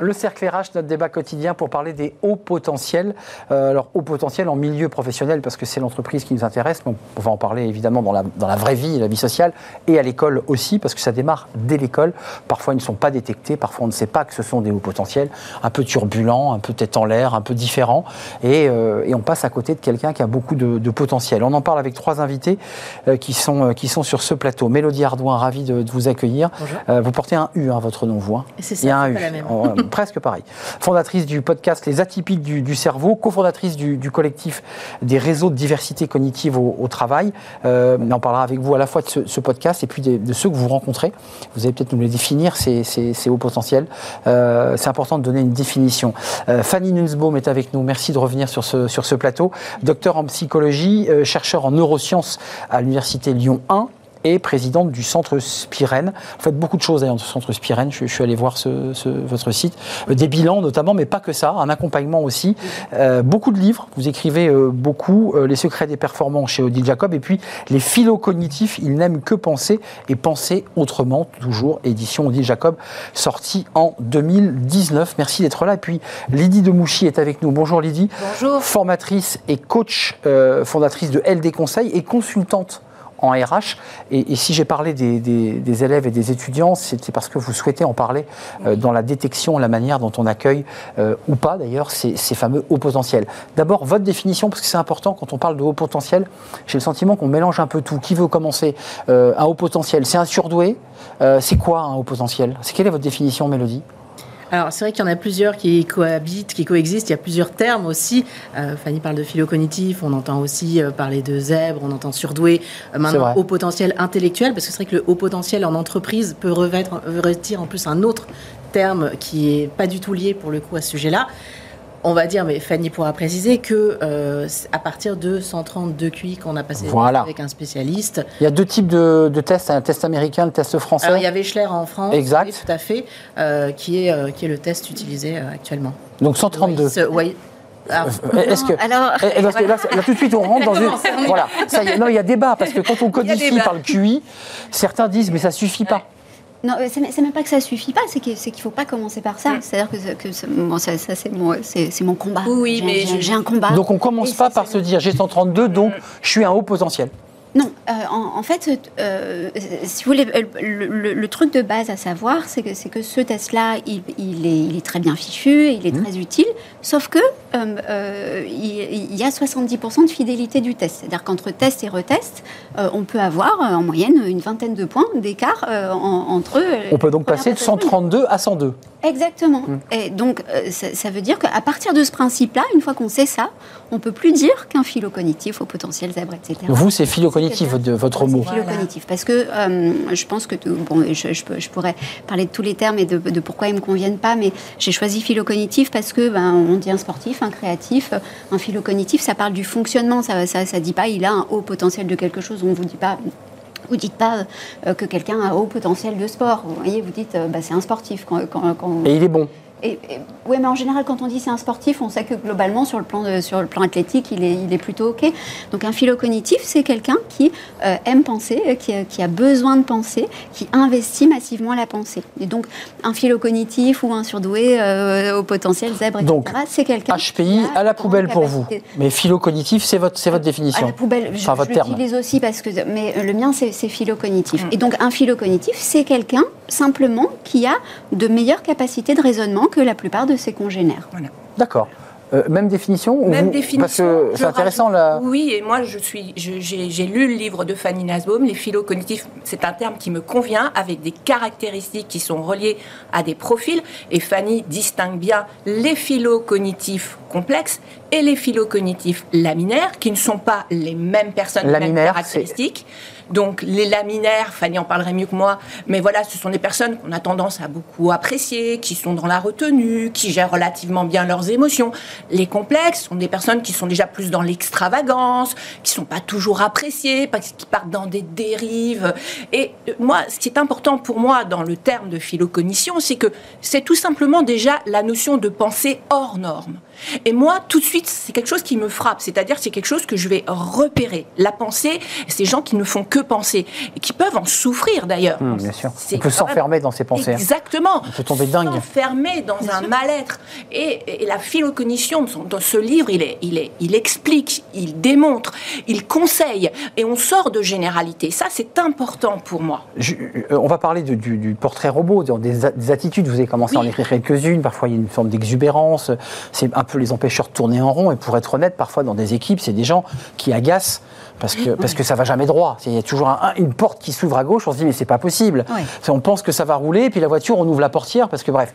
Le cercle RH, notre débat quotidien pour parler des hauts potentiels. Euh, alors, hauts potentiels en milieu professionnel, parce que c'est l'entreprise qui nous intéresse. Donc, on va en parler évidemment dans la, dans la vraie vie, la vie sociale, et à l'école aussi, parce que ça démarre dès l'école. Parfois, ils ne sont pas détectés, parfois, on ne sait pas que ce sont des hauts potentiels, un peu turbulents, un peu tête en l'air, un peu différents. Et, euh, et on passe à côté de quelqu'un qui a beaucoup de, de potentiel. On en parle avec trois invités euh, qui, sont, qui sont sur ce plateau. Mélodie Ardouin, ravi de, de vous accueillir. Bonjour. Vous portez un U, hein, votre nom, vous. hein. C'est Il y a ça, un U. pas la même. Presque pareil. Fondatrice du podcast Les Atypiques du, cerveau, cofondatrice du, collectif des réseaux de diversité cognitive au, travail. Euh, on en parlera avec vous à la fois de ce, podcast et puis de, ceux que vous rencontrez. Vous allez peut-être nous les définir, ces, hauts potentiels. Euh, c'est important de donner une définition. Euh, Fanny Nunsbaum est avec nous. Merci de revenir sur ce plateau. Docteur en psychologie, chercheur en neurosciences à l'Université Lyon 1 et présidente du centre Spirène. Vous faites beaucoup de choses d'ailleurs dans ce centre Spirène, je, suis allé voir votre site. Euh, des bilans notamment, mais pas que ça, un accompagnement aussi. Euh, beaucoup de livres, vous écrivez euh, beaucoup, Les secrets des performants chez Odile Jacob, et puis Les philo cognitifs, ils n'aiment que penser et penser autrement, toujours, édition Odile Jacob, sortie en 2019. Merci d'être là. Et puis Lydie Demouchy est avec nous. Bonjour Lydie. Bonjour. Formatrice et coach, fondatrice de LD Conseil et consultante en RH. Et, si j'ai parlé des, élèves et des étudiants, c'était parce que vous souhaitez en parler euh, dans la détection, la manière dont on accueille, euh, ou pas d'ailleurs, ces, fameux hauts potentiels. D'abord, votre définition, parce que c'est important quand on parle de haut potentiel, j'ai le sentiment qu'on mélange un peu tout. Qui veut commencer euh, Un haut potentiel, c'est un surdoué C'est quoi un haut potentiel? Quelle est votre définition, Mélodie? Alors, c'est vrai qu'il y en a plusieurs qui cohabitent, qui coexistent. Il y a plusieurs termes aussi. Euh, Fanny parle de philo-cognitif, on entend aussi euh, parler de zèbre, on entend surdoué. Euh, maintenant, haut potentiel intellectuel, parce que c'est vrai que le haut potentiel en entreprise peut revêtir en plus un autre terme qui est pas du tout lié pour le coup à ce sujet-là on va dire, mais Fanny pourra préciser que euh, à partir de 132 QI qu'on a passé avec un spécialiste. Il y a deux types de, tests, un test américain, le test français. Alors, il y avait Schler en France, exact. tout à fait, euh, qui, est, euh, qui est le test utilisé actuellement. Donc 132. Oui. Est-ce que, alors, eh, eh, là, tout de suite, on rentre *laughs* dans une. Voilà. Ça non, il y a débat, parce que quand on codifie par le QI, certains disent, mais ça suffit pas. Non, euh, c'est même pas que ça suffit pas, c'est qu'il ne faut pas commencer par ça. C'est-à-dire que, que ça, c'est mon, mon, combat. Oui, mais j'ai un combat. Donc on commence pas par se dire j'ai 132, donc je suis un haut potentiel. Non, euh, en, fait, euh, si vous voulez, le, truc de base à savoir, c'est que, que ce test-là, il, est, très bien fichu, il est mmh. très utile, sauf que euh, il, y a 70% de fidélité du test. C'est-à-dire qu'entre test et retest, on peut avoir en moyenne une vingtaine de points d'écart entre eux. On peut donc passer de 132 à 102. Exactement. Mmh. Et donc, ça, veut dire qu'à partir de ce principe-là, une fois qu'on sait ça, on peut plus dire qu'un philo cognitif au potentiel zèbre, etc. Vous, c'est philo cognitif, de votre mot. Philo cognitif, parce que euh, je pense que bon, je, je, pourrais parler de tous les termes et de, pourquoi ils me conviennent pas, mais j'ai choisi philo cognitif parce que ben, on dit un sportif, un créatif, un philo cognitif, ça parle du fonctionnement, ça, ça, ça dit pas il a un haut potentiel de quelque chose, on vous dit pas vous dites pas euh, que quelqu'un a un haut potentiel de sport. Vous voyez, vous dites, euh, bah, c'est un sportif. Quand, Et il est bon. Oui, mais en général, quand on dit c'est un sportif, on sait que globalement, sur le plan, sur le plan athlétique, il est, il est plutôt OK. Donc, un philo-cognitif, c'est quelqu'un qui euh, aime penser, qui, a besoin de penser, qui investit massivement la pensée. Et donc, un philo-cognitif ou un surdoué euh, au potentiel zèbre, etc., c'est quelqu'un. HPI à la poubelle pour vous. Mais philo-cognitif, c'est votre, votre définition. À la poubelle, je, votre l'utilise aussi parce que. Mais le mien, c'est philo-cognitif. Mm. Et donc, un philo-cognitif, c'est quelqu'un simplement qui a de meilleures capacités de raisonnement que la plupart de ses congénères. D'accord. Euh, même définition Même définition. Parce que c'est intéressant là. Oui, et moi je suis, j'ai lu le livre de Fanny Nasbaum, les philo-cognitifs. C'est un terme qui me convient, avec des caractéristiques qui sont reliées à des profils. Et Fanny distingue bien les philo-cognitifs complexes et les philo-cognitifs laminaires, qui ne sont pas les mêmes personnes, les mêmes caractéristiques. Donc les laminaires, Fanny en parlerait mieux que moi, mais voilà, ce sont des personnes qu'on a tendance à beaucoup apprécier, qui sont dans la retenue, qui gèrent relativement bien leurs émotions. Les complexes sont des personnes qui sont déjà plus dans l'extravagance, qui sont pas toujours appréciées, qui partent dans des dérives. Et euh, moi, ce qui est important pour moi dans le terme de philocognition, c'est que c'est tout simplement déjà la notion de pensée hors norme. Et moi, tout de suite, c'est quelque chose qui me frappe. C'est-à-dire, c'est quelque chose que je vais repérer. La pensée, ces gens qui ne font que penser, et qui peuvent en souffrir d'ailleurs. Mmh, bien sûr. On peut s'enfermer dans ses pensées. Hein. Exactement. On peut tomber dingue. S'enfermer dans un mal-être. Et, la philocognition, dans ce livre, il, est, il, est, il explique, il démontre, il conseille, et on sort de généralité. Ça, c'est important pour moi. Euh, on va parler du, portrait robot, des, attitudes. Vous avez commencé à en écrire quelques-unes. Parfois, il y a une forme d'exubérance. C'est un peu les empêcheurs de tourner en rond. Et pour être honnête, parfois dans des équipes, c'est des gens qui agacent parce que, parce que ça va jamais droit. Il y a toujours un- une porte qui s'ouvre à gauche, on se dit mais c'est pas possible. On pense que ça va rouler, puis la voiture, on ouvre la portière, parce que bref.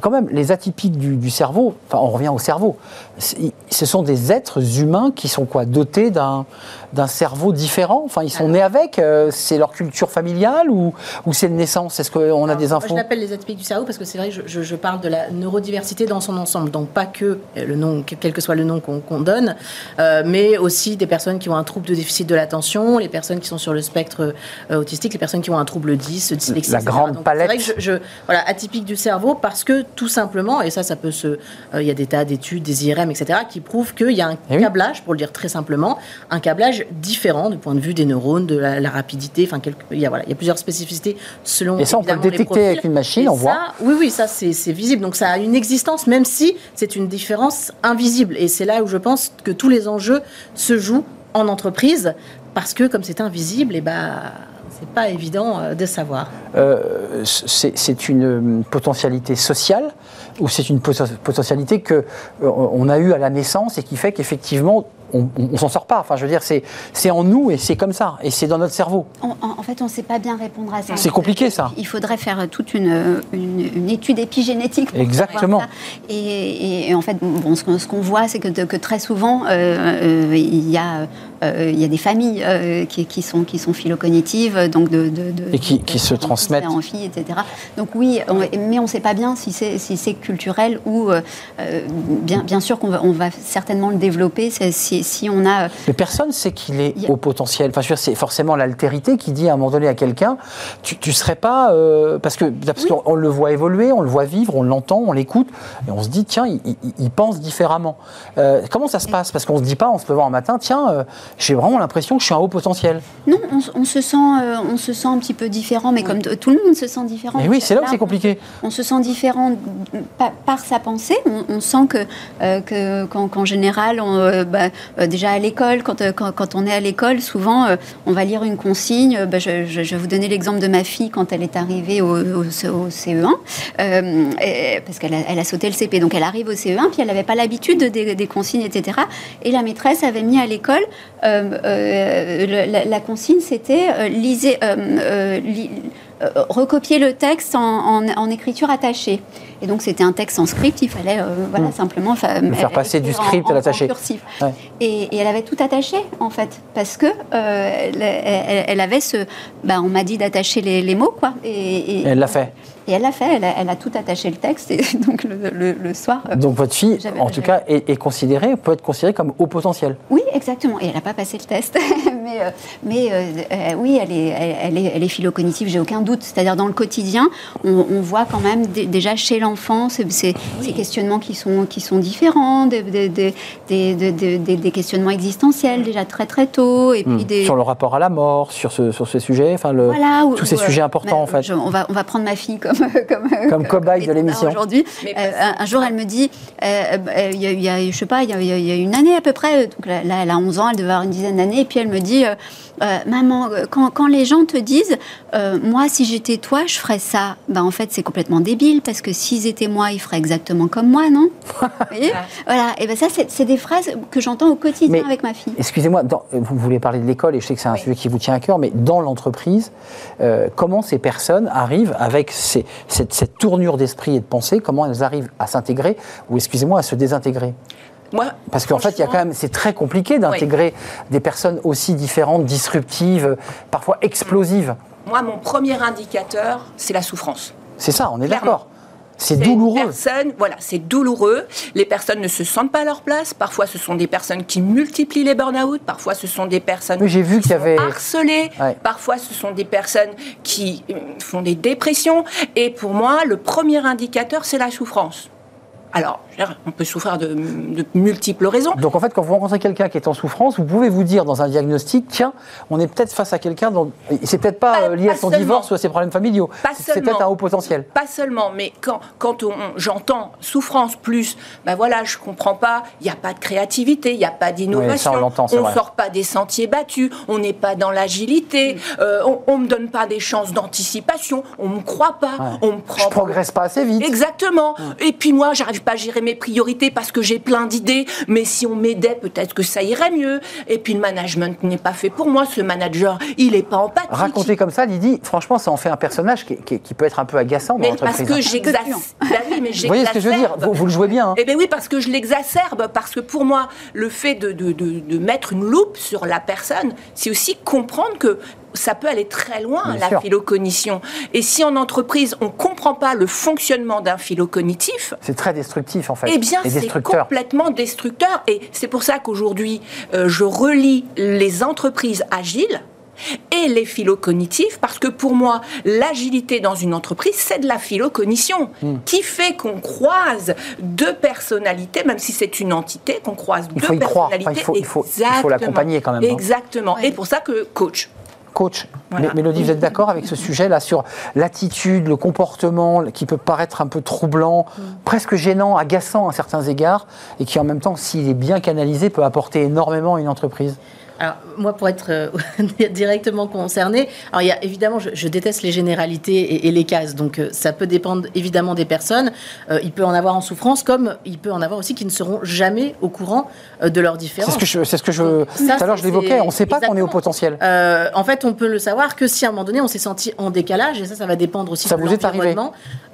Quand même, les atypiques du, du cerveau, enfin on revient au cerveau, ce sont des êtres humains qui sont quoi Dotés d'un d'un cerveau différent? Enfin, ils sont nés avec euh, C'est leur culture familiale ou, ou c'est de naissance? Est-ce qu'on a des Moi, infos? je l'appelle les atypiques du cerveau parce que c'est vrai que je, je- je parle de la neurodiversité dans son ensemble, donc pas que le nom, quel que soit le nom qu'on donne, euh, mais aussi des personnes qui ont un trouble de déficit de l'attention, les personnes qui sont sur le spectre euh, autistique, les personnes qui ont un trouble 10, dyslexie, La etc. grande Donc, palette. C'est vrai que je, je- voilà, atypique du cerveau parce que tout simplement, et ça, ça peut se, euh, il y a des tas d'études, des IRM, etc., qui prouvent qu'il y a un Eh oui. câblage, pour le dire très simplement, un câblage différent du point de vue des neurones, de la, la rapidité, enfin, il y a voilà, il y a plusieurs spécificités selon. Et ça, on peut le détecter avec une machine, Et on ça, voit. Oui, oui, ça c'est visible. Donc ça a une existence, même si c'est une différence invisible. Et c'est là où je pense que tous les enjeux se jouent en entreprise, parce que comme c'est invisible, et ben c'est pas évident euh, de savoir. Euh, c'est une euh, potentialité sociale ou c'est une poten- potentialité que euh, on a eue à la naissance et qui fait qu'effectivement on, on, s'en sort pas. Enfin, je veux dire, c'est c'est en nous et c'est comme ça et c'est dans notre cerveau. En, fait, on ne sait pas bien répondre à ça. C'est compliqué, ça. Il faudrait faire toute une, une, une étude épigénétique. pour Exactement. ça. Et, et- et en fait, bon, ce qu'on ce qu'on voit, c'est que, que très souvent, euh, euh, il, y a, euh, il y a des familles euh, qui, qui sont, qui sont philocognitives, donc de, de- de- Et qui- de- qui se transmettent. en filles, etc. Donc oui, on- mais on ne sait pas bien si c'est si c'est culturel ou euh, euh, bien, bien sûr qu'on va, on va certainement le développer si, si on a euh, Mais personne sait qu'il est a- au potentiel. Enfin, je veux dire, c'est forcément l'altérité qui dit à un moment donné à quelqu'un, tu, tu serais pas, euh, parce que parce qu'on on le voit évoluer, on le voit vivre, on l'entend, on l'écoute, et on se dit tiens, il, il- il pense différemment. Euh, comment ça se passe? Parce qu'on se dit pas en se levant un matin, tiens, euh, j'ai vraiment l'impression que je suis un haut potentiel. Non, on, se sent, euh, on se sent un petit peu différent, mais comme tout le monde se sent différent. Et oui, c'est là où c'est compliqué. On, on se sent différent par, par sa pensée. On, on sent que, euh, que qu'en, général, on, euh, bah, déjà à l'école, quand, quand, quand on est à l'école, souvent, on va lire une consigne. Bah, je, je- je vais vous donner l'exemple de ma fille quand elle est arrivée au, au- au CE1, euh, et- parce qu'elle a, elle a sauté le CP. Donc elle arrive au CE1, puis elle n'avait pas l'habitude des, des consignes, etc. Et la maîtresse avait mis à l'école le- la, la consigne, c'était euh, lisez, euh, euh, li- euh, recopier le texte en, en- en écriture attachée. Et donc c'était un texte en script, il fallait euh, voilà, simplement fa- Le faire euh, passer du en- script à l'attaché. Ouais. Et, et elle avait tout attaché en fait, parce que euh, elle, avait ce, bah, on m'a dit d'attacher les, les mots quoi. Et, et- Et elle l'a fait. Et elle l'a fait, elle a, elle a tout attaché le texte, et *laughs* donc le, le- le soir. euh, Donc votre fille, en tout cas, est, est considérée, peut être considérée comme haut potentiel. Oui, exactement. Et elle n'a pas passé le test. *laughs* mais euh, mais euh, oui, elle est, elle, elle est, elle est philocognitive, j'ai aucun doute. C'est-à-dire, dans le quotidien, on, on voit quand même dé- déjà chez l'enfant ces, ces- ces questionnements qui sont, qui sont différents, des, des, des, des- des- des- des questionnements existentiels déjà très très tôt. Et puis des, Sur le rapport à la mort, sur ce, sur ce sujet, enfin le, voilà, ou- tous ces ou, sujets importants mais en fait. je- on, va, on va prendre ma fille comme, comme, Comme cobaye de l'émission. Aujourd'hui, Euh, un, un jour, elle me dit, euh, euh, il y, a- il y a, je sais pas, il y a, y une année à peu près, donc là, là, elle a 11 ans, elle devait avoir une dizaine d'années, et puis elle me dit, euh, euh, maman, euh, quand, quand les gens te disent, euh, moi, si j'étais toi, je ferais ça, ben en fait, c'est complètement débile, parce que s'ils étaient moi, ils feraient exactement comme moi, non? *laughs* Vous voyez? Voilà, et ben ça, c'est des phrases que j'entends au quotidien Mais- avec ma fille. Excusez-moi, vous voulez parler de l'école et je sais que c'est un sujet qui vous tient à cœur, mais dans l'entreprise, euh, comment ces personnes arrivent avec ces- cette, cette tournure d'esprit et de pensée, comment elles arrivent à s'intégrer ou, excusez-moi, à se désintégrer Moi, Parce qu'en fait, il y a quand même, c'est très compliqué d'intégrer des personnes aussi différentes, disruptives, parfois explosives. Moi, mon premier indicateur, c'est la souffrance. C'est ça, on est d'accord. C'est douloureux. une personne- voilà, c'est douloureux. Les personnes ne se sentent pas à leur place. Parfois, ce sont des personnes qui multiplient les burn-out. Parfois, ce sont des personnes Oui, j'ai vu qui qu'il y sont avait- harcelées. Ouais. Parfois, ce sont des personnes qui euh, font des dépressions. Et pour moi, le premier indicateur, c'est la souffrance. Alors, on peut souffrir de, de multiples raisons. Donc en fait, quand vous rencontrez quelqu'un qui est en souffrance, vous pouvez vous dire dans un diagnostic, tiens, on est peut-être face à quelqu'un dont c'est peut-être pas, Pas- euh, lié à son seulement. divorce ou à ses problèmes familiaux. Pas C'est peut-être un haut potentiel. Pas seulement, mais quand, j'entends souffrance plus, ben voilà, je comprends pas, il n'y a pas de créativité, il n'y a pas d'innovation, on vrai. sort pas des sentiers battus, on n'est pas dans l'agilité, euh, on, ne me donne pas des chances d'anticipation, on me croit pas, Ouais. on me prend Je progresse pas assez vite. Exactement. Et puis moi, j'arrive j'arrive pas à gérer mes priorités parce que j'ai plein d'idées, mais si on m'aidait, peut-être que ça irait mieux. Et puis le management n'est pas fait pour moi. Ce manager, il est pas empathique. Raconté comme ça, Lydie, franchement, ça en fait un personnage qui, qui- qui peut être un peu agaçant dans Mais parce l'entreprise. que hein. j'exacerbe. Bah oui, Vous voyez ce que je veux dire vous, vous le jouez bien. hein. Eh bien oui, parce que je l'exacerbe, parce que pour moi, le fait de, de- de- de mettre une loupe sur la personne, c'est aussi comprendre que ça peut aller très loin, Bien la sûr. philocognition. Et si en entreprise, on ne comprend pas le fonctionnement d'un philocognitif, C'est très destructif en fait. eh bien, c'est complètement destructeur. Et c'est pour ça qu'aujourd'hui, euh, je relie les entreprises agiles et les philocognitifs, parce que pour moi, l'agilité dans une entreprise, c'est de la philocognition, Hmm. qui fait qu'on croise deux personnalités, même si c'est une entité, qu'on croise Il deux personnalités. Enfin, il faut- il l'accompagner quand même, hein. Exactement. Et pour ça que coach. Coach, Voilà. Mélodie, vous êtes d'accord avec ce sujet-là sur l'attitude, le comportement qui peut paraître un peu troublant, Mm. presque gênant, agaçant à certains égards, et qui en même temps, s'il est bien canalisé, peut apporter énormément à une entreprise? Alors, moi, pour être euh, *laughs* directement concerné, alors il y a évidemment, je, je déteste les généralités et, et les cases, donc euh, ça peut dépendre évidemment des personnes. Euh, il peut en avoir en souffrance, comme il peut en avoir aussi qui ne seront jamais au courant de leurs C'est différences. ce que je, c'est ce que je. Ça, tout à l'heure, je c'est- l'évoquais. On ne sait pas qu'on est au potentiel. En fait, on peut le savoir que si à un moment donné on s'est senti en décalage, et ça, ça va dépendre aussi Ça de vous est arrivé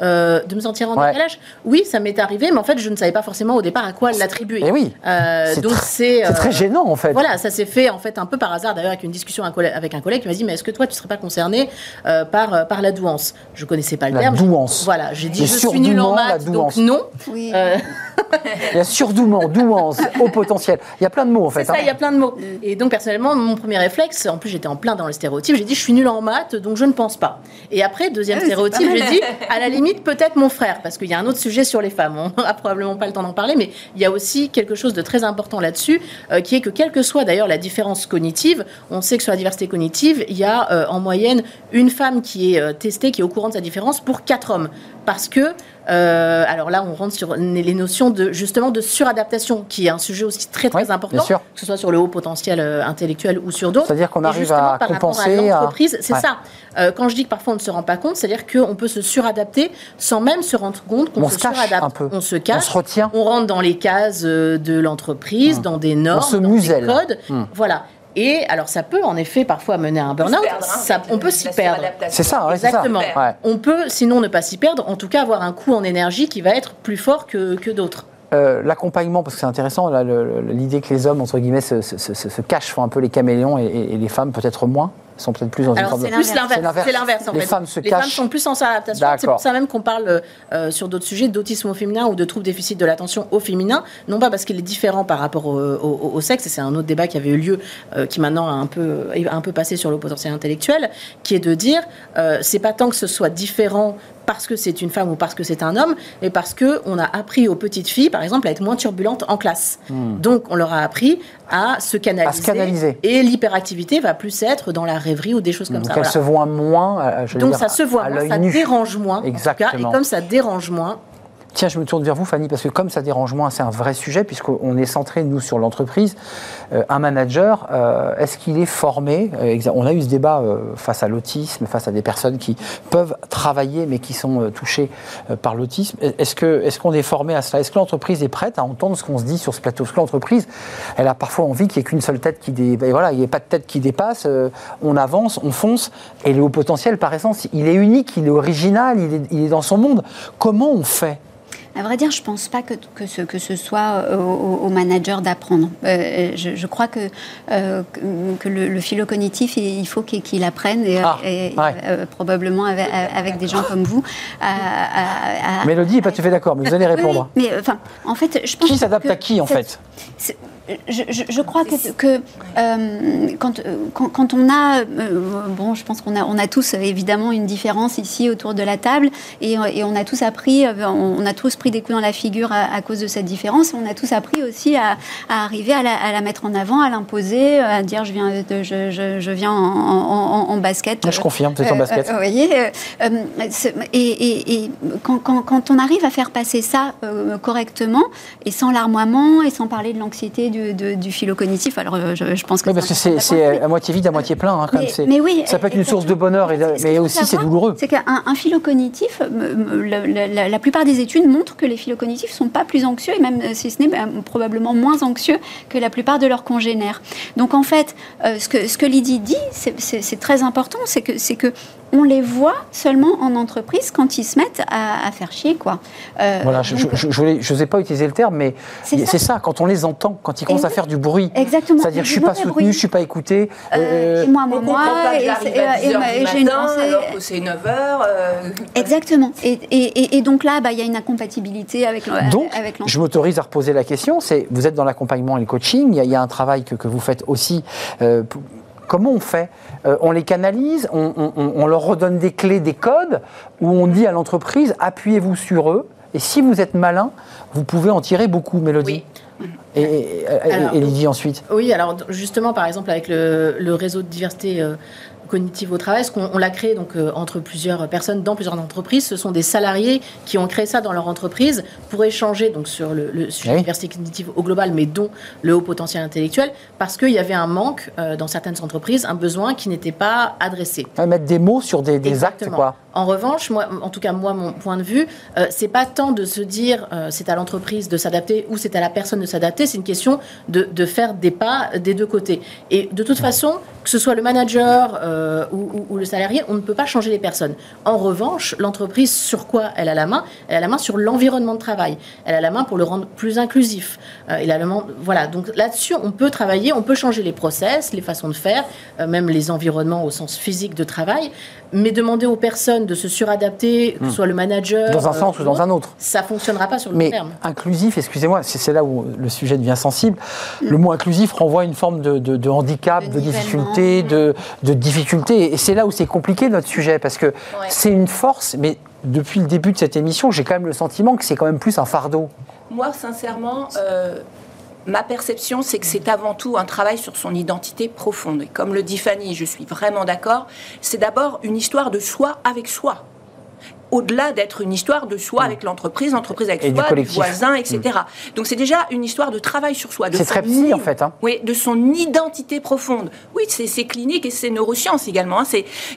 de me sentir en Ouais. décalage. Oui, ça m'est arrivé, mais en fait, je ne savais pas forcément au départ à quoi l'attribuer. Eh oui. C'est donc c'est C'est très gênant en fait. Voilà, ça s'est fait en fait un peu par hasard d'ailleurs avec une discussion avec un collègue qui m'a dit mais est-ce que toi tu serais pas concerné euh, par euh, par la douance? Je connaissais pas le La terme. douance. Voilà, j'ai dit je suis nul en la maths donc douance. non. Oui. Euh, *laughs* Il y a surdouement, douance, au potentiel. Il y a plein de mots en fait. C'est ça, hein. il y a plein de mots. Et donc, personnellement, mon premier réflexe, en plus, j'étais en plein dans le stéréotype, j'ai dit, je suis nulle en maths, donc je ne pense pas. Et après, deuxième Ah stéréotype, j'ai dit, à la limite, peut-être mon frère, parce qu'il y a un autre sujet sur les femmes. On n'aura probablement pas le temps d'en parler, mais il y a aussi quelque chose de très important là-dessus, euh, qui est que, quelle que soit d'ailleurs la différence cognitive, on sait que sur la diversité cognitive, il y a euh, en moyenne une femme qui est euh, testée, qui est au courant de sa différence, pour quatre hommes. Parce que euh, alors là, on rentre sur les notions de justement de suradaptation, qui est un sujet aussi très très Oui, important, que ce soit sur le haut potentiel euh, intellectuel ou sur d'autres. C'est-à-dire qu'on arrive à par compenser, à- l'entreprise, c'est Ouais. ça. Euh, quand je dis que parfois on ne se rend pas compte, c'est-à-dire qu'on peut se suradapter sans même se rendre compte qu'on On se, se cache suradapte. un peu. On se On cache. se retient. On rentre dans les cases de l'entreprise, dans des normes, se dans muselle. des codes. Hum. Voilà. Et alors ça peut en effet parfois mener à un burn-out. hein, on peut s'y perdre. suradaptation. C'est ça, ouais, ça. Exactement. Ouais. On peut sinon ne pas s'y perdre, en tout cas avoir un coût en énergie qui va être plus fort que, que d'autres. Euh, L'accompagnement, parce que c'est intéressant, le- l'idée que les hommes, entre guillemets, se, se- se- se cachent, font un peu les caméléons, et les femmes peut-être moins, sont peut-être plus dans une Alors forme c'est de... l'inverse. C'est l'inverse. C'est l'inverse en Les fait. femmes se les femmes sont plus en adaptation. C'est pour ça même qu'on parle euh, sur d'autres sujets d'autisme au féminin ou de troubles déficit de l'attention au féminin, non pas parce qu'il est différent par rapport au, au- au sexe, et c'est un autre débat qui avait eu lieu, euh, qui maintenant a un peu, un peu passé sur le potentiel intellectuel, qui est de dire, euh, c'est pas tant que ce soit différent parce que c'est une femme ou parce que c'est un homme, mais parce que on a appris aux petites filles, par exemple, à être moins turbulentes en classe. Donc on leur a appris à se canaliser. Canaliser. Et l'hyperactivité va plus être dans la rêverie ou des choses comme Donc ça. elles voilà. se voient moins, euh, je Donc dire, ça se voit moins, ça nu. dérange moins. en tout cas. Exactement. et comme ça dérange moins, Tiens, je me tourne vers vous, Fanny, parce que comme ça dérange moins, c'est un vrai sujet, puisqu'on est centré, nous, sur l'entreprise. Euh, un manager, euh, est-ce qu'il est formé euh, On a eu ce débat face à l'autisme, face à des personnes qui peuvent travailler, mais qui sont touchées par l'autisme. Est-ce que- est-ce qu'on est formé à cela? Est-ce que l'entreprise est prête à entendre ce qu'on se dit sur ce plateau? Est-ce que l'entreprise, elle a parfois envie qu'il n'y ait qu'une seule tête qui dé... ben pas de tête qui dépasse, on avance, on fonce, et le haut potentiel, par essence, il est unique, il est original, il est dans son monde. Comment on fait À vrai dire, je pense pas que, que, ce, que ce soit euh, au, au manager d'apprendre. Euh, je, je crois que, euh, que, le, le philo cognitif, il faut qu'il apprenne, et, Ah, et, ouais. euh, probablement avec, avec des gens comme vous. à- à- à- Mélodie n'est pas tout à fait d'accord, mais vous allez répondre. oui, mais enfin, en fait, je pense Qui s'adapte à qui, en fait? Je, je- je crois que, que, euh, quand, euh, quand, quand on a, euh, bon, je pense qu'on a, on a tous évidemment une différence ici autour de la table, et, et on a tous appris, on, a tous pris des coups dans la figure à, à cause de cette différence. On a tous appris aussi à, à arriver à la, à la mettre en avant, à l'imposer, à dire je viens, de, je, je, je viens en, en- en- en basket. Je confirme, c'est en basket. euh, vous voyez, et, et- et quand, quand- quand on arrive à faire passer ça euh, correctement et sans larmoiement et sans parler de l'anxiété, du du, de- du philo cognitif. Alors, euh, je, je pense que Oui, parce que c'est à moitié vide, à moitié plein. hein, quand. Mais- oui, ça peut être une source de bonheur, et mais aussi c'est douloureux. C'est qu'un un philo cognitif, la, la- la- la plupart des études montrent que les philocognitifs sont pas plus anxieux, et même euh, si ce n'est bah, probablement moins anxieux que la plupart de leurs congénères. Donc en fait, euh, ce, que, ce que Lydie dit, c'est très important, c'est que, c'est que on les voit seulement en entreprise quand ils se mettent à, à faire chier, quoi. Euh, Voilà, je donc, n'osais pas utiliser le terme, mais C'est ça. quand on les entend, quand ils commencent à faire du bruit. Exactement. C'est-à-dire, je suis pas soutenu, bruit. je suis pas écouté. euh, euh, moi, moi, moi, pas que et- j'arrive et- à et- 10 heures et du j'ai une pensée- alors que c'est 9 heures. euh, Exactement. Et, et- et- donc là, bah, il y a une incompatibilité avec, le- Donc, avec je m'autorise à reposer la question. C'est, vous êtes dans l'accompagnement et le coaching. Il y y a un travail que, que vous faites aussi. Comment on fait Euh, On les canalise, on, on- on- on leur redonne des clés, des codes, où on dit à l'entreprise appuyez-vous sur eux. Et si vous êtes malin, vous pouvez en tirer beaucoup, Mélodie. Et, et, et- Alors- et Lydie ensuite. Oui, alors justement, par exemple, avec le, le réseau de diversité euh, cognitive au travail, ce qu'on on l'a créé donc euh, entre plusieurs personnes dans plusieurs entreprises. Ce sont des salariés qui ont créé ça dans leur entreprise pour échanger donc sur le, le sujet Oui. de diversité cognitive au global, mais dont le haut potentiel intellectuel, parce qu'il y avait un manque euh, dans certaines entreprises, un besoin qui n'était pas adressé. Mettre des mots sur des, des actes, quoi. En revanche, moi, en tout cas moi, mon point de vue, euh, c'est pas tant de se dire euh, c'est à l'entreprise de s'adapter ou c'est à la personne de s'adapter. C'est une question de, de faire des pas des deux côtés. Et de toute façon, que ce soit le manager euh, ou, ou- ou le salarié, on ne peut pas changer les personnes. En revanche, l'entreprise sur quoi elle a la main Elle a la main sur l'environnement de travail. Elle a la main pour le rendre plus inclusif. Euh, et la main- voilà. Donc là-dessus, on peut travailler, on peut changer les process, les façons de faire, euh, même les environnements au sens physique de travail. Mais demander aux personnes de se suradapter, que ce soit le manager. Dans un euh, sens ou dans un autre. Ça fonctionnera pas sur le long Mais terme. inclusif, excusez-moi, c'est là où le sujet devient sensible. Le mot inclusif renvoie à une forme de, de- de handicap, De difficulté, de, de difficulté. Et c'est là où c'est compliqué notre sujet, parce que c'est une force, mais depuis le début de cette émission, j'ai quand même le sentiment que c'est quand même plus un fardeau. Moi, sincèrement, euh, ma perception, c'est que c'est avant tout un travail sur son identité profonde. Et comme le dit Fanny, je suis vraiment d'accord, c'est d'abord une histoire de soi avec soi. Au-delà d'être une histoire de soi avec l'entreprise, l'entreprise avec Et soi, du voisin, etc. Donc c'est déjà une histoire de travail sur soi. de C'est très i- en fait, hein. Oui, de son identité profonde. Oui, c'est clinique et c'est neurosciences également. hein.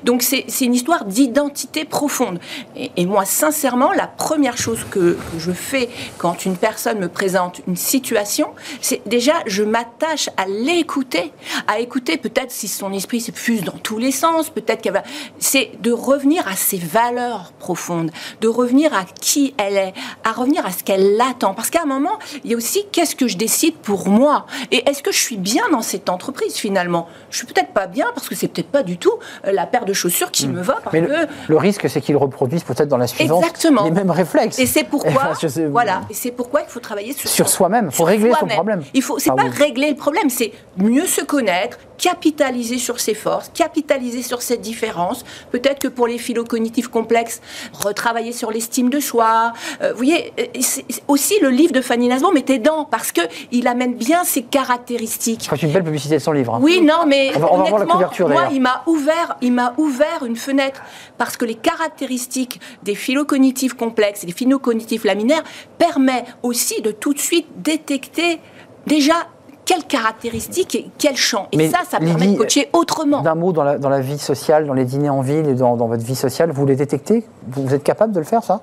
Donc c'est c'est une histoire d'identité profonde. Et, et moi, sincèrement, la première chose que, que je fais quand une personne me présente une situation, c'est déjà, je m'attache à l'écouter, à écouter peut-être si son esprit se fuse dans tous les sens, peut-être qu'elle va... C'est de revenir à ses valeurs profondes, de revenir à qui elle est, à revenir à ce qu'elle attend. Parce qu'à un moment, il y a aussi qu'est-ce que je décide pour moi? Et est-ce que je suis bien dans cette entreprise finalement? Je suis peut-être pas bien parce que c'est peut-être pas du tout euh, la paire de chaussures qui me va. Parce Hmm. Mais que le, risque, c'est qu'ils reproduisent peut-être dans la suivante Exactement. les mêmes réflexes. et c'est *laughs* pourquoi, sais- voilà, et c'est pourquoi il faut travailler sur, soi-même. Il faut régler son problème. Il faut, c'est Ah pas oui. régler le problème, c'est mieux se connaître, capitaliser sur ses forces, capitaliser sur cette différence. Peut-être que pour les philo-cognitifs complexes, retravailler sur l'estime de soi. Euh, vous voyez, euh, aussi le livre de Fanny Nasbaum est aidant parce que il amène bien ses caractéristiques. C'est une belle publicité de son livre. hein. Oui, non, mais On va- on va voir la honnêtement, couverture, moi, il m'a ouvert, il m'a ouvert une fenêtre parce que les caractéristiques des phylocognitifs complexes et des phylocognitifs laminaires permet aussi de tout de suite détecter déjà quelles caractéristiques et quel champ. Et Mais ça, ça permet de coacher autrement. D'un mot dans la, dans la vie sociale, dans les dîners en ville et dans, dans votre vie sociale, vous les détectez? Vous, vous êtes capable de le faire, ça?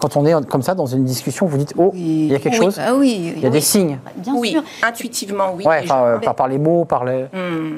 Quand on est comme ça dans une discussion, vous dites Oh, il y a quelque Oui, chose ah oui, Il y a des signes. Bien oui, sûr. intuitivement, oui. Ouais, euh, par, par les mots, par les.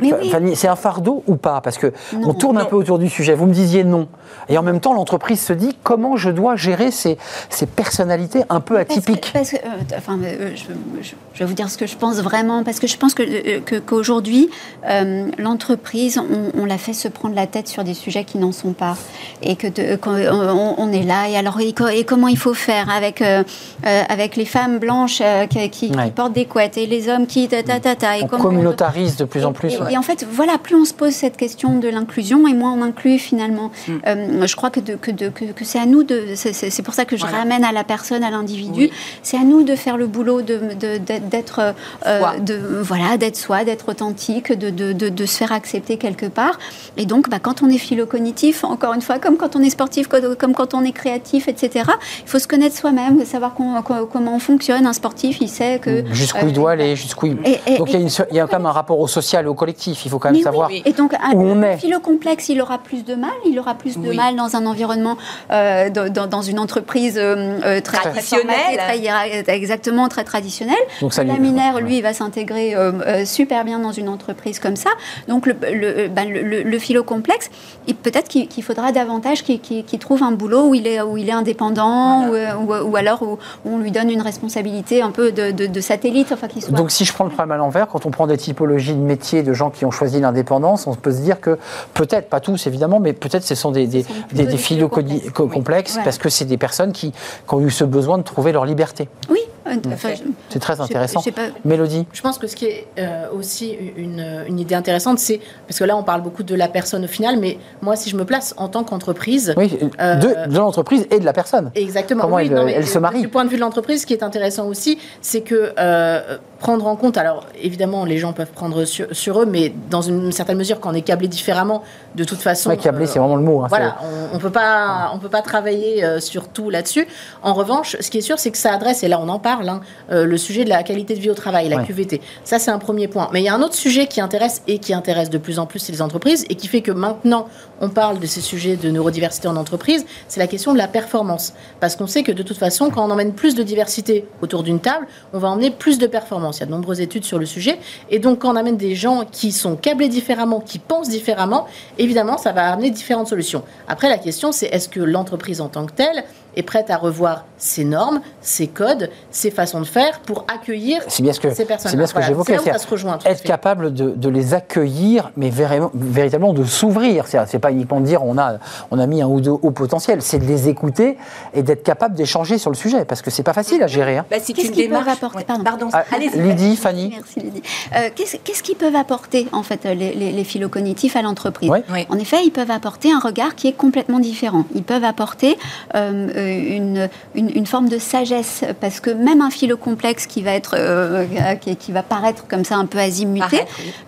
Oui. Fanny, c'est un fardeau ou pas? Parce que on Non. tourne un Non. peu autour du sujet. Vous me disiez non. Et en même temps, l'entreprise se dit comment je dois gérer ces, ces personnalités un peu Parce que- atypiques? Parce que, euh, enfin, euh, je, je- je vais vous dire ce que je pense vraiment, parce que je pense que euh, que- qu'aujourd'hui, euh, l'entreprise, on, on la fait se prendre la tête sur des sujets qui n'en sont pas, et que de- qu'on- on, on est là. Et alors, et, co- et comment il faut faire avec euh, euh, avec les femmes blanches euh, qui, qui- qui Ouais. portent des couettes et les hommes qui ta ta ta ta. Et On comment communautarise de plus en plus. Et, ouais. et en fait, voilà, plus on se pose cette question de l'inclusion, et moins on inclut finalement. Mm. Euh, je crois que, de- que, de- que, que c'est à nous de. c'est- C'est c'est pour ça que je Voilà. ramène à la personne, à l'individu. Oui. C'est à nous de faire le boulot, de de- de- d'être, euh, Soi. de voilà, d'être soi, d'être authentique, de, de, de, de se faire accepter quelque part. Et donc, bah, quand on est philo-cognitif, encore une fois, comme quand on est sportif, comme quand on est créatif, etc. Il faut se connaître soi-même, savoir comment on fonctionne. Un sportif, il sait que Jusqu'où il euh, doit aller, jusqu'où il... et- et- Donc il y, a une- il y a quand même un rapport au social et au collectif. Il faut quand même Mais oui, savoir Et donc, un où on est. philo-complexe, il aura plus de mal. Il aura plus de Oui. mal dans un environnement, euh, dans, dans- une entreprise euh, euh, très Traditionnelle. très exactement très traditionnelle. Donc ça laminaire, lui, il va s'intégrer euh, euh, super bien dans une entreprise comme ça. Donc, le, le, ben, le- le- le philo-complexe, il- peut-être qu'il faudra davantage qu'il trouve un boulot où il est, où il est indépendant ou, euh, ou- ou alors où, on lui donne une responsabilité un peu de, de- de satellite, enfin, qu'il soit Donc si je prends le problème à l'envers, quand on prend des typologies de métiers de gens qui ont choisi l'indépendance, on peut se dire que peut-être, pas tous évidemment, mais peut-être ce sont des, des, sont plutôt des, des des philo co- complexes Voilà. parce que c'est des personnes qui, qui ont eu ce besoin de trouver leur liberté. Oui, euh, enfin, C'est très je- intéressant. pas- Mélodie Je pense que ce qui est euh, aussi une, une idée intéressante, c'est parce que là on parle beaucoup de la personne au final, mais moi si je me place en tant qu'entreprise, Oui, Euh, de, de l'entreprise et de la personne. Exactement. Comment oui, elle- non, mais elle se marie. Du point de vue de l'entreprise, ce qui est intéressant aussi, c'est que euh, prendre en compte, alors évidemment, les gens peuvent prendre sur, sur eux, mais dans une certaine mesure, quand on est câblé différemment, de toute façon. Ouais, câblé, euh, c'est vraiment le mot. hein, Voilà, on, on peut pas, on peut pas travailler euh, sur tout là-dessus. En revanche, ce qui est sûr, c'est que ça adresse, et là on en parle, hein, euh, le sujet de la qualité de vie au travail, la Ouais. QVT. Ça, c'est un premier point. Mais il y a un autre sujet qui intéresse et qui intéresse de plus en plus les entreprises et qui fait que maintenant on parle de ces sujets de neurodiversité en entreprise, c'est la question de la performance. Parce qu'on sait que de toute façon, quand on emmène plus de diversité autour d'une table, on va emmener plus de performance. Il y a de nombreuses études sur le sujet. Et donc, quand on amène des gens qui sont câblés différemment, qui pensent différemment, évidemment, ça va amener différentes solutions. Après, la question, c'est est-ce que l'entreprise en tant que telle est prête à revoir ses normes, ses codes, ses façons de faire pour accueillir C'est bien ce que, ces personnes c'est bien ce que Voilà, j'évoquais. c'est là où ça c'est-à-dire se rejoint. Être fait. capable de, de les accueillir, mais vraiment- véritablement de s'ouvrir. C'est, pas uniquement de dire on a, on a mis un ou deux hauts potentiels, c'est de les écouter et d'être capable d'échanger sur le sujet, parce que c'est pas facile à gérer. hein. Bah, c'est une démarche. apporter Ouais, Pardon. Pardon. Ah. Lydie, Fanny Merci Lydie. Euh, qu'est-ce, qu'ils peuvent apporter en fait les, les, les philo-cognitifs à l'entreprise? Ouais. Oui. En effet, ils peuvent apporter un regard qui est complètement différent. Ils peuvent apporter euh, euh, une, une, une forme de sagesse parce que même un philo complexe qui va être euh, qui, qui va paraître comme ça un peu azimuté,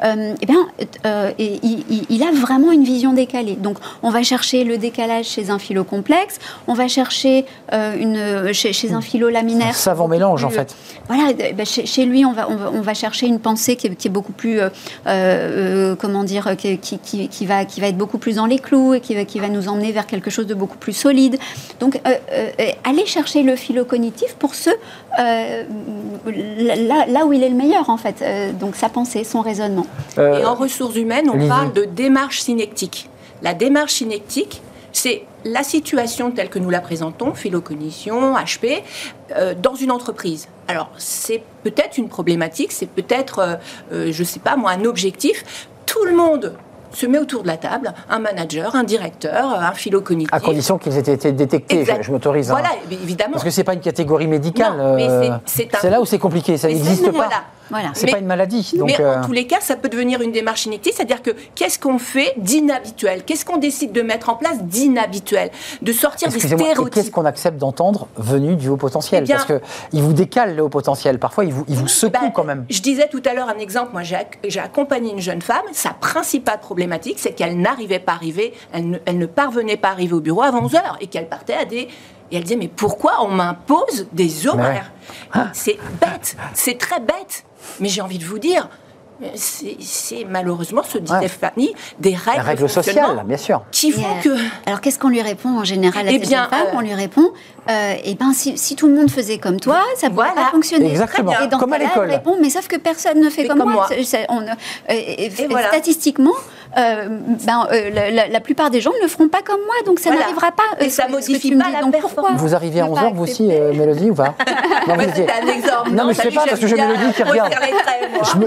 euh, eh bien, euh, et il, il- il a vraiment une vision décalée. Donc, on va chercher le décalage chez un philo complexe, on va chercher euh, une, chez, chez un philo laminaire. Un savant mélange, en fait. Voilà, euh, ben, chez, chez lui, on va, on, va, on va chercher une pensée qui est, qui est beaucoup plus, euh, euh, comment dire, euh, qui, qui, qui- qui va, qui va être beaucoup plus dans les clous et qui va, qui va nous emmener vers quelque chose de beaucoup plus solide. Donc, euh, euh, euh, aller chercher le philo cognitif pour ce, euh, là, là où il est le meilleur, en fait. Euh, donc, sa pensée, son raisonnement. Euh, Et en ressources humaines, on parle de démarche synectique. La démarche synectique, c'est la situation telle que nous la présentons, philocognition, HP, euh, dans une entreprise. Alors, c'est peut-être une problématique, c'est peut-être, euh, euh, je ne sais pas moi, un objectif. Tout le monde se met autour de la table, un manager, un directeur, un philocognitif. à condition qu'ils aient été détectés, Exact. je, je m'autorise. hein. Voilà, évidemment. Parce que c'est pas une catégorie médicale. Euh, c'est- là où c'est compliqué, ça n'existe pas. Voilà. Voilà. C'est pas une maladie. Donc, Mais euh, en tous les cas, ça peut devenir une démarche inactive, c'est-à-dire que qu'est-ce qu'on fait d'inhabituel? Qu'est-ce qu'on décide de mettre en place d'inhabituel? De sortir des et qu'est-ce stéréotypes. qu'on accepte d'entendre venu du haut potentiel? Eh bien- Parce qu'il vous décale le haut potentiel. Parfois, il vous, il vous secoue Ben, quand même. Je disais tout à l'heure un exemple. Moi, j'ai ac- j'ai accompagné une jeune femme. Sa principale problématique, c'est qu'elle n'arrivait pas à arriver, elle ne, elle ne parvenait pas à arriver au bureau avant 11 heures et qu'elle partait à des. Et elle disait Mais pourquoi on m'impose des horaires? C'est bête, c'est très bête. Mais j'ai envie de vous dire. C'est malheureusement, se disait Ouais. Fanny, des règles, La règle de fonctionnement sociale, bien sûr. qui font euh, que. Alors qu'est-ce qu'on lui répond en général à Eh cette bien, femme euh, On lui répond, euh, eh ben si, si tout le monde faisait comme toi, ça ne pourrait Voilà. pas fonctionner. Exactement. Et dans Comme à l'école. elle répond, mais sauf que personne ne fait Fait comme, comme moi. moi. C'est- c'est- on, euh, et- et- Et voilà. Statistiquement, euh, ben, euh, la, la- la plupart des gens ne le feront pas comme moi, donc ça Voilà. n'arrivera pas. Et euh, ça que modifie pas dis. la Donc pourquoi performance. Vous arrivez à ne 11h, pas vous aussi, euh, Mélodie, ou pas *laughs* Non, vous Ouais, étiez- C'était un exemple. Non, mais je sais Salut, pas, parce que j'ai Mélodie qui regarde.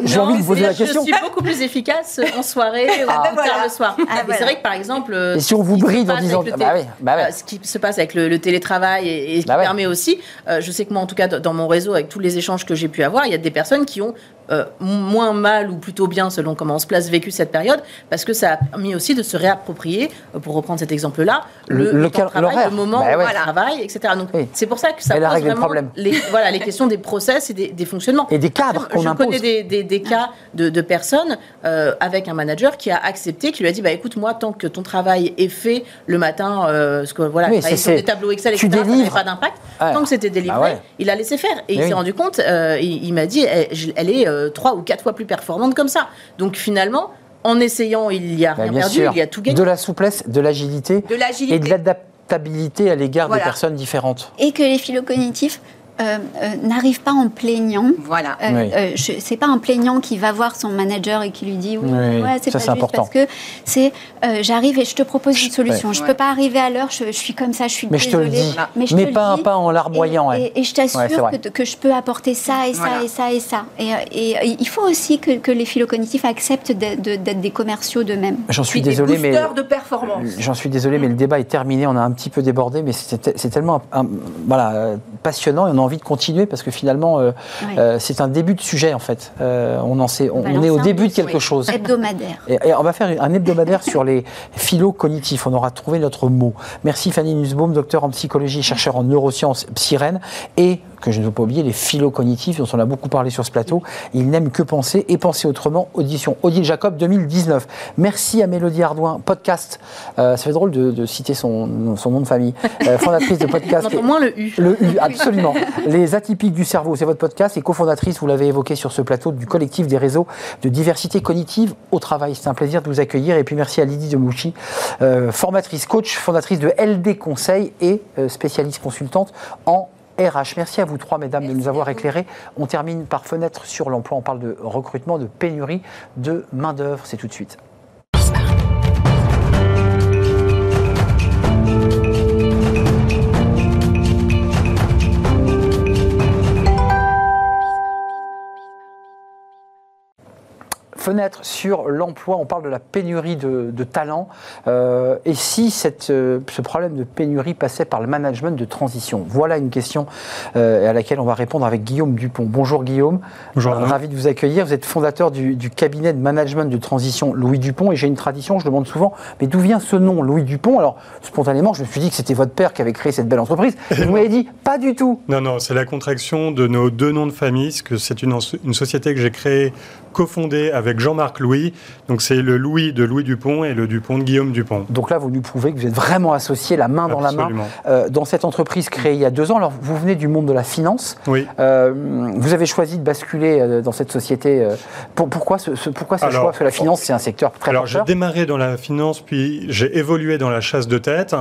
J'ai envie de vous poser la question. Je suis beaucoup plus efficace en soirée ou Ah, tard voilà. le soir. Ah, Mais voilà. c'est vrai que par exemple, euh, Et si on vous bride en disant- Bah bah euh, ce qui se passe avec le, télétravail et, ce Bah qui permet aussi, euh, je sais que moi en tout cas dans mon réseau avec tous les échanges que j'ai pu avoir, il y a des personnes qui ont euh, moins mal ou plutôt bien selon comment on se place vécu cette période parce que ça a permis aussi de se réapproprier, euh, pour reprendre cet exemple-là, Le- le, le temps de cal- travail, le moment Bah où ouais. on travaille, etc. Donc Oui. c'est pour ça que ça pose le vraiment problème. Les, voilà, les questions des process et des, des fonctionnements. Et des cadres qu'on Je connais des, des- des cas de, de personnes euh, avec un manager qui a accepté, qui lui a dit bah écoute moi tant que ton travail est fait le matin, euh, parce que voilà, Oui, sur des tableaux Excel, tu etc. Ça délivres. n'avait pas d'impact. Ouais. Tant que c'était délivré, Bah ouais. il a laissé faire et Mais il s'est rendu compte. il, il m'a dit elle, je- elle est trois ou quatre fois plus performante comme ça. Donc finalement, en essayant, il y a Bah, rien bien perdu, sûr. il y a tout gagné. De la souplesse, de l'agilité De et de l'adaptabilité à l'égard Voilà. des personnes différentes. Et que les philocognitifs euh, euh, n'arrivent pas en plaignant. Voilà. Euh, Oui. euh, c'est pas un plaignant qui va voir son manager et qui lui dit oui, Oui, ouais, c'est ça, pas c'est juste important. parce que c'est euh, j'arrive et je te propose une solution. Je Ouais. peux pas arriver à l'heure, je, je suis comme ça, je suis Mais je te le dis. mais, je Mais te pas, le dis. pas en larmoyant. Et, ouais. et- et je t'assure Ouais, que, que je peux apporter ça et ça Voilà. et ça et ça. Et, et, il faut aussi que, que les philocognitifs acceptent d'être de- d'être des commerciaux d'eux-mêmes. J'en suis désolé, des mais de performance. J'en suis désolé, mais le débat est terminé. On a un petit peu débordé, mais c'est tellement un- voilà, passionnant et on a envie de continuer parce que finalement, euh, Ouais. euh, c'est un début de sujet en fait. Euh, on, en sait, on, On va on est au début de quelque oui. chose. Hebdomadaire. Et, et on va faire un hebdomadaire sur les philo-cognitifs. On aura trouvé notre mot. Merci Fanny Nussbaum, docteur en psychologie, chercheur en neurosciences, psyrène, et que je ne veux pas oublier les philo-cognitifs dont on a beaucoup parlé sur ce plateau. Ils n'aiment que penser et penser autrement. Audition Odile Jacob 2019. Merci à Mélodie Ardouin, podcast. Euh, ça fait drôle de, de citer son, son nom de famille. Euh, fondatrice de podcast. *laughs* entend moins le U. Le U, absolument. Les atypiques du cerveau, c'est votre podcast et cofondatrice, vous l'avez évoqué sur ce plateau, du collectif des réseaux de diversité cognitive au travail. C'est un plaisir de vous accueillir. Et puis merci à Lydie Demouchi, euh, formatrice, coach, fondatrice de LD Conseil et spécialiste consultante en RH. Merci à vous trois, mesdames, de nous avoir éclairés. On termine par fenêtre sur l'emploi. On parle de recrutement, de pénurie de main-d'œuvre. C'est tout de suite. Fenêtre sur l'emploi, on parle de la pénurie de, de talents. Euh, et si cette, euh, ce problème de pénurie passait par le management de transition? Voilà une question euh, à laquelle on va répondre avec Guillaume Dupont. Bonjour Guillaume, Bonjour. Ravi de vous accueillir. Vous êtes fondateur du, du cabinet de management de transition Louis Dupont. Et j'ai une tradition, je demande souvent, mais d'où vient ce nom Louis Dupont? Alors spontanément, je me suis dit que c'était votre père qui avait créé cette belle entreprise. Vous *laughs* m'avez dit, pas du tout. Non, non, c'est la contraction de nos deux noms de famille, parce que c'est une, une société que j'ai créée, cofondée avec Jean-Marc Louis. Donc c'est le Louis de Louis Dupont et le Dupont de Guillaume Dupont. Donc là, vous nous prouvez que vous êtes vraiment associés, la main dans la main, euh, dans cette entreprise créée il y a deux ans. Alors, vous venez du monde de la finance. Oui. Euh, vous avez choisi de basculer euh, dans cette société. pour- pourquoi ce, ce- pourquoi ce Alors, choix? Parce que la finance, c'est un secteur très Alors j'ai démarré dans la finance, puis j'ai évolué dans la chasse de tête.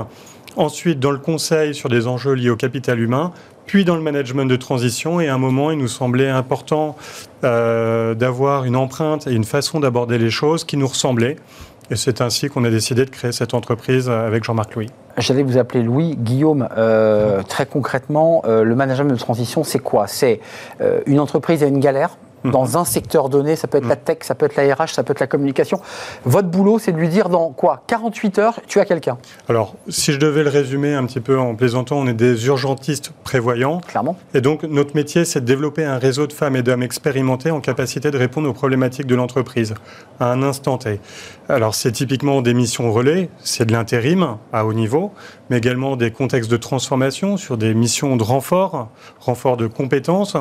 Ensuite dans le conseil sur des enjeux liés au capital humain. Puis dans le management de transition. Et à un moment, il nous semblait important euh, d'avoir une empreinte et une façon d'aborder les choses qui nous ressemblait. Et c'est ainsi qu'on a décidé de créer cette entreprise avec Jean-Marc Louis. J'allais vous appeler Louis. Guillaume, euh, très concrètement, euh, le management de transition, c'est quoi? C'est une entreprise à une galère. Dans un secteur donné, ça peut être la tech, ça peut être la RH, ça peut être la communication. Votre boulot, c'est de lui dire dans quoi 48 heures, tu as quelqu'un, Alors, si je devais le résumer un petit peu en plaisantant, on est des urgentistes prévoyants. clairement. Et donc, notre métier, c'est de développer un réseau de femmes et d'hommes expérimentés en capacité de répondre aux problématiques de l'entreprise à un instant T. Alors, c'est typiquement des missions relais, c'est de l'intérim à haut niveau, mais également des contextes de transformation sur des missions de renfort, renfort de compétences,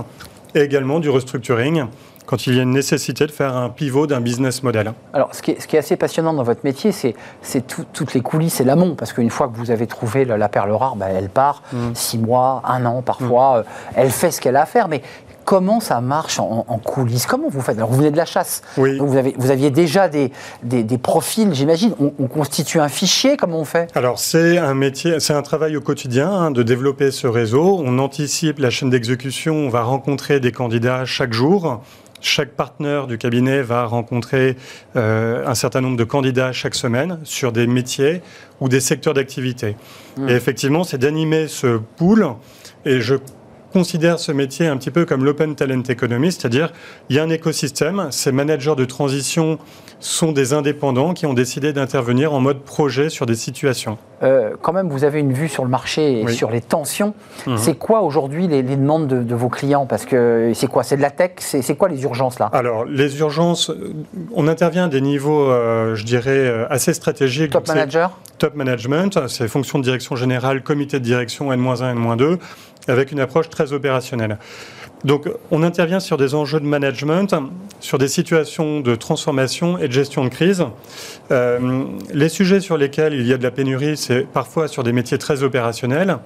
et également du restructuring quand il y a une nécessité de faire un pivot d'un business model. Alors, ce qui est, ce qui est assez passionnant dans votre métier, c'est c'est tout- toutes les coulisses et l'amont. Parce qu'une fois que vous avez trouvé la, la perle rare, bah, elle part six mois, un an parfois. euh, elle fait ce qu'elle a à faire. Mais comment ça marche en, en coulisses Comment vous faites? Alors, vous venez de la chasse. Oui. Donc, vous, avez, vous aviez déjà des, des, des profils, j'imagine. On, on constitue un fichier Comment on fait? Alors c'est un métier, c'est un travail au quotidien hein, de développer ce réseau. On anticipe la chaîne d'exécution, on va rencontrer des candidats chaque jour. Chaque partenaire du cabinet va rencontrer euh, un certain nombre de candidats chaque semaine sur des métiers ou des secteurs d'activité. Et effectivement, c'est d'animer ce pool. Et je considère ce métier un petit peu comme l'open talent economy, c'est-à-dire il y a un écosystème, ces managers de transition sont des indépendants qui ont décidé d'intervenir en mode projet sur des situations. Euh, quand même, vous avez une vue sur le marché et Oui. sur les tensions. Mhm. C'est quoi aujourd'hui les, les demandes de, de vos clients? Parce que c'est quoi? C'est de la tech? C'est quoi les urgences là? Alors, les urgences, euh, on intervient à des niveaux, euh, je dirais, assez stratégiques. Top manager Top management, c'est fonction de direction générale, comité de direction N-1, N-2, avec une approche très opérationnelle. Donc, on intervient sur des enjeux de management, sur des situations de transformation et de gestion de crise. Euh, les sujets sur lesquels il y a de la pénurie, c'est parfois sur des métiers très opérationnels.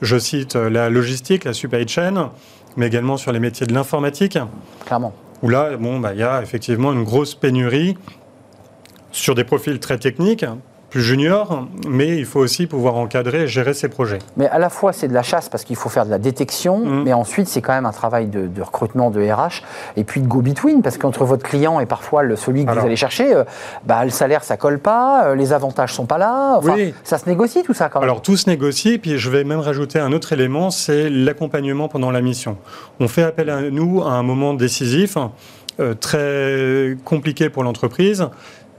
Je cite euh, la logistique, la supply chain, mais également sur les métiers de l'informatique Clairement. où là, bon, bah, il y a effectivement une grosse pénurie sur des profils très techniques, plus juniors, mais il faut aussi pouvoir encadrer et gérer ces projets. Mais à la fois, c'est de la chasse parce qu'il faut faire de la détection, Mhm. mais ensuite, c'est quand même un travail de, de recrutement de RH et puis de go-between parce qu'entre votre client et parfois le, celui que Alors- vous allez chercher, euh, bah, le salaire, ça colle pas, euh, les avantages sont pas là. Enfin, Oui. Ça se négocie tout ça quand même. Alors tout se négocie, puis je vais même rajouter un autre élément, c'est l'accompagnement pendant la mission. On fait appel à nous à un moment décisif, euh, très compliqué pour l'entreprise,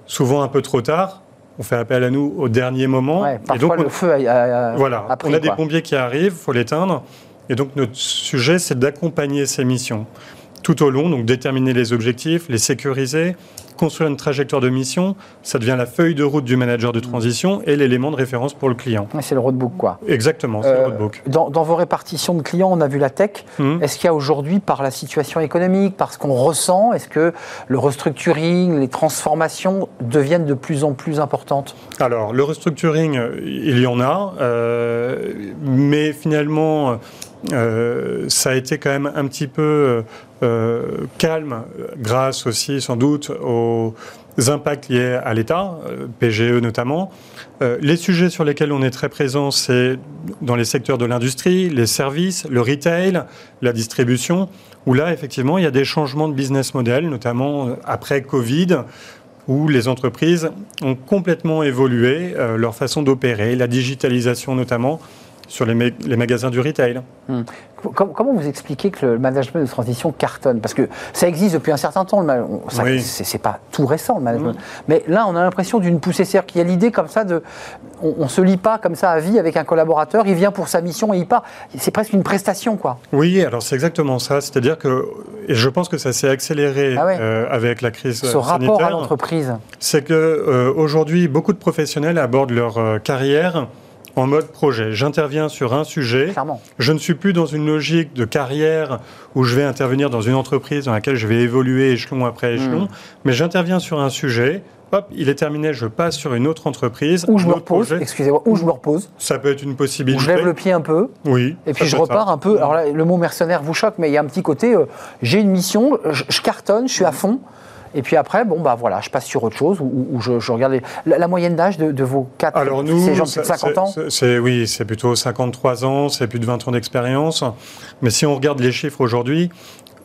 souvent un peu trop tard. On fait appel à nous au dernier moment. Ouais, et donc on- le feu a, a- a- Voilà, a pris, on a des quoi. pompiers qui arrivent, il faut l'éteindre. Et donc notre sujet, c'est d'accompagner ces missions tout au long, donc déterminer les objectifs, les sécuriser, construire une trajectoire de mission. Ça devient la feuille de route du manager de transition et l'élément de référence pour le client. C'est le roadbook quoi. Exactement, c'est Euh, le roadbook. Dans, dans vos répartitions de clients, on a vu la tech. Mhm. Est-ce qu'il y a aujourd'hui, par la situation économique, par ce qu'on ressent, est-ce que le restructuring, les transformations deviennent de plus en plus importantes? Alors, le restructuring, euh, il y en a, euh, mais finalement, euh, ça a été quand même un petit peu euh, calme, euh, grâce aussi sans doute aux impacts liés à l'État, euh, PGE notamment. Euh, les sujets sur lesquels on est très présent, c'est dans les secteurs de l'industrie, les services, le retail, la distribution, où là, effectivement, il y a des changements de business model, notamment après Covid, où les entreprises ont complètement évolué leur façon d'opérer, la digitalisation notamment sur les, ma- les magasins du retail. Com- Comment vous expliquez que le management de transition cartonne? Parce que ça existe depuis un certain temps, Oui. c'est c'est pas tout récent le management. Mais là, on a l'impression d'une poussée. C'est-à-dire qu'il y a l'idée comme ça de. On, on se lie pas comme ça à vie avec un collaborateur, il vient pour sa mission et il part. C'est presque une prestation, quoi. Oui, alors c'est exactement ça. C'est-à-dire que, et je pense que ça s'est accéléré Ah ouais. euh, avec la crise Ce euh, rapport à sanitaire. l'entreprise. c'est que euh, aujourd'hui, beaucoup de professionnels abordent leur euh, carrière en mode projet. J'interviens sur un sujet. Clairement. Je ne suis plus dans une logique de carrière où je vais intervenir dans une entreprise dans laquelle je vais évoluer échelon après échelon, Hmm. mais j'interviens sur un sujet. Hop, il est terminé, je passe sur une autre entreprise. Où je me repose, excusez-moi, où je me repose, Ça peut être une où possibilité. je lève le pied un peu, Oui. Et puis je repars ça. un peu. Alors là, le mot mercenaire vous choque, mais il y a un petit côté. euh, j'ai une mission, je, je cartonne, je suis à fond. Et puis après, bon, bah voilà, je passe sur autre chose ou, je, je regarde les- la, la moyenne d'âge de, de vos quatre. Alors nous, ces gens de ça- 50 ans. c'est- oui, c'est plutôt 53 ans, c'est plus de 20 ans d'expérience. Mais si on regarde les chiffres aujourd'hui,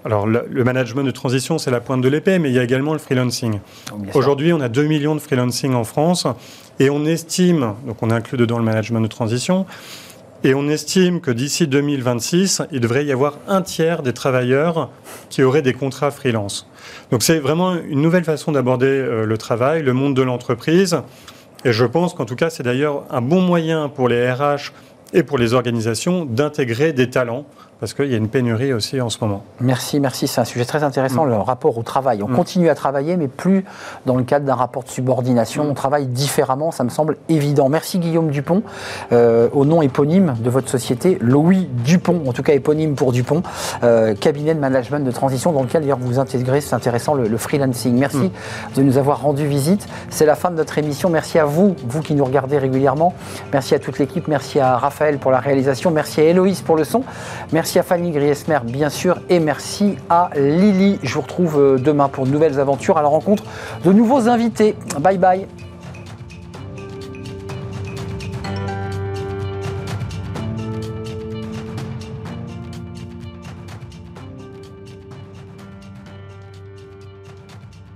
alors le, management de transition, c'est la pointe de l'épée, mais il y a également le freelancing. Sûr. Aujourd'hui, on a 2 millions de freelancing en France et on estime, donc on inclut dedans le management de transition, et on estime que d'ici 2026, il devrait y avoir un tiers des travailleurs qui auraient des contrats freelance. Donc c'est vraiment une nouvelle façon d'aborder euh, le travail, le monde de l'entreprise. Et je pense qu'en tout cas, c'est d'ailleurs un bon moyen pour les RH et pour les organisations d'intégrer des talents, parce qu'il y a une pénurie aussi en ce moment. Merci, merci. C'est un sujet très intéressant, Mm. le rapport au travail. On continue à travailler, mais plus dans le cadre d'un rapport de subordination. Mm. On travaille différemment, ça me semble évident. Merci Guillaume Dupont, euh, au nom éponyme de votre société, Louis Dupont, en tout cas éponyme pour Dupont, euh, cabinet de management de transition dans lequel d'ailleurs vous intégrez, c'est intéressant, le, le freelancing. Merci Mm. de nous avoir rendu visite. C'est la fin de notre émission. Merci à vous, vous qui nous regardez régulièrement. Merci à toute l'équipe. Merci à Raphaël pour la réalisation. Merci à Héloïse pour le son. Merci à Fanny Griesmer, bien sûr. Et merci à Lily. Je vous retrouve euh, demain pour de nouvelles aventures à la rencontre de nouveaux invités. Bye bye.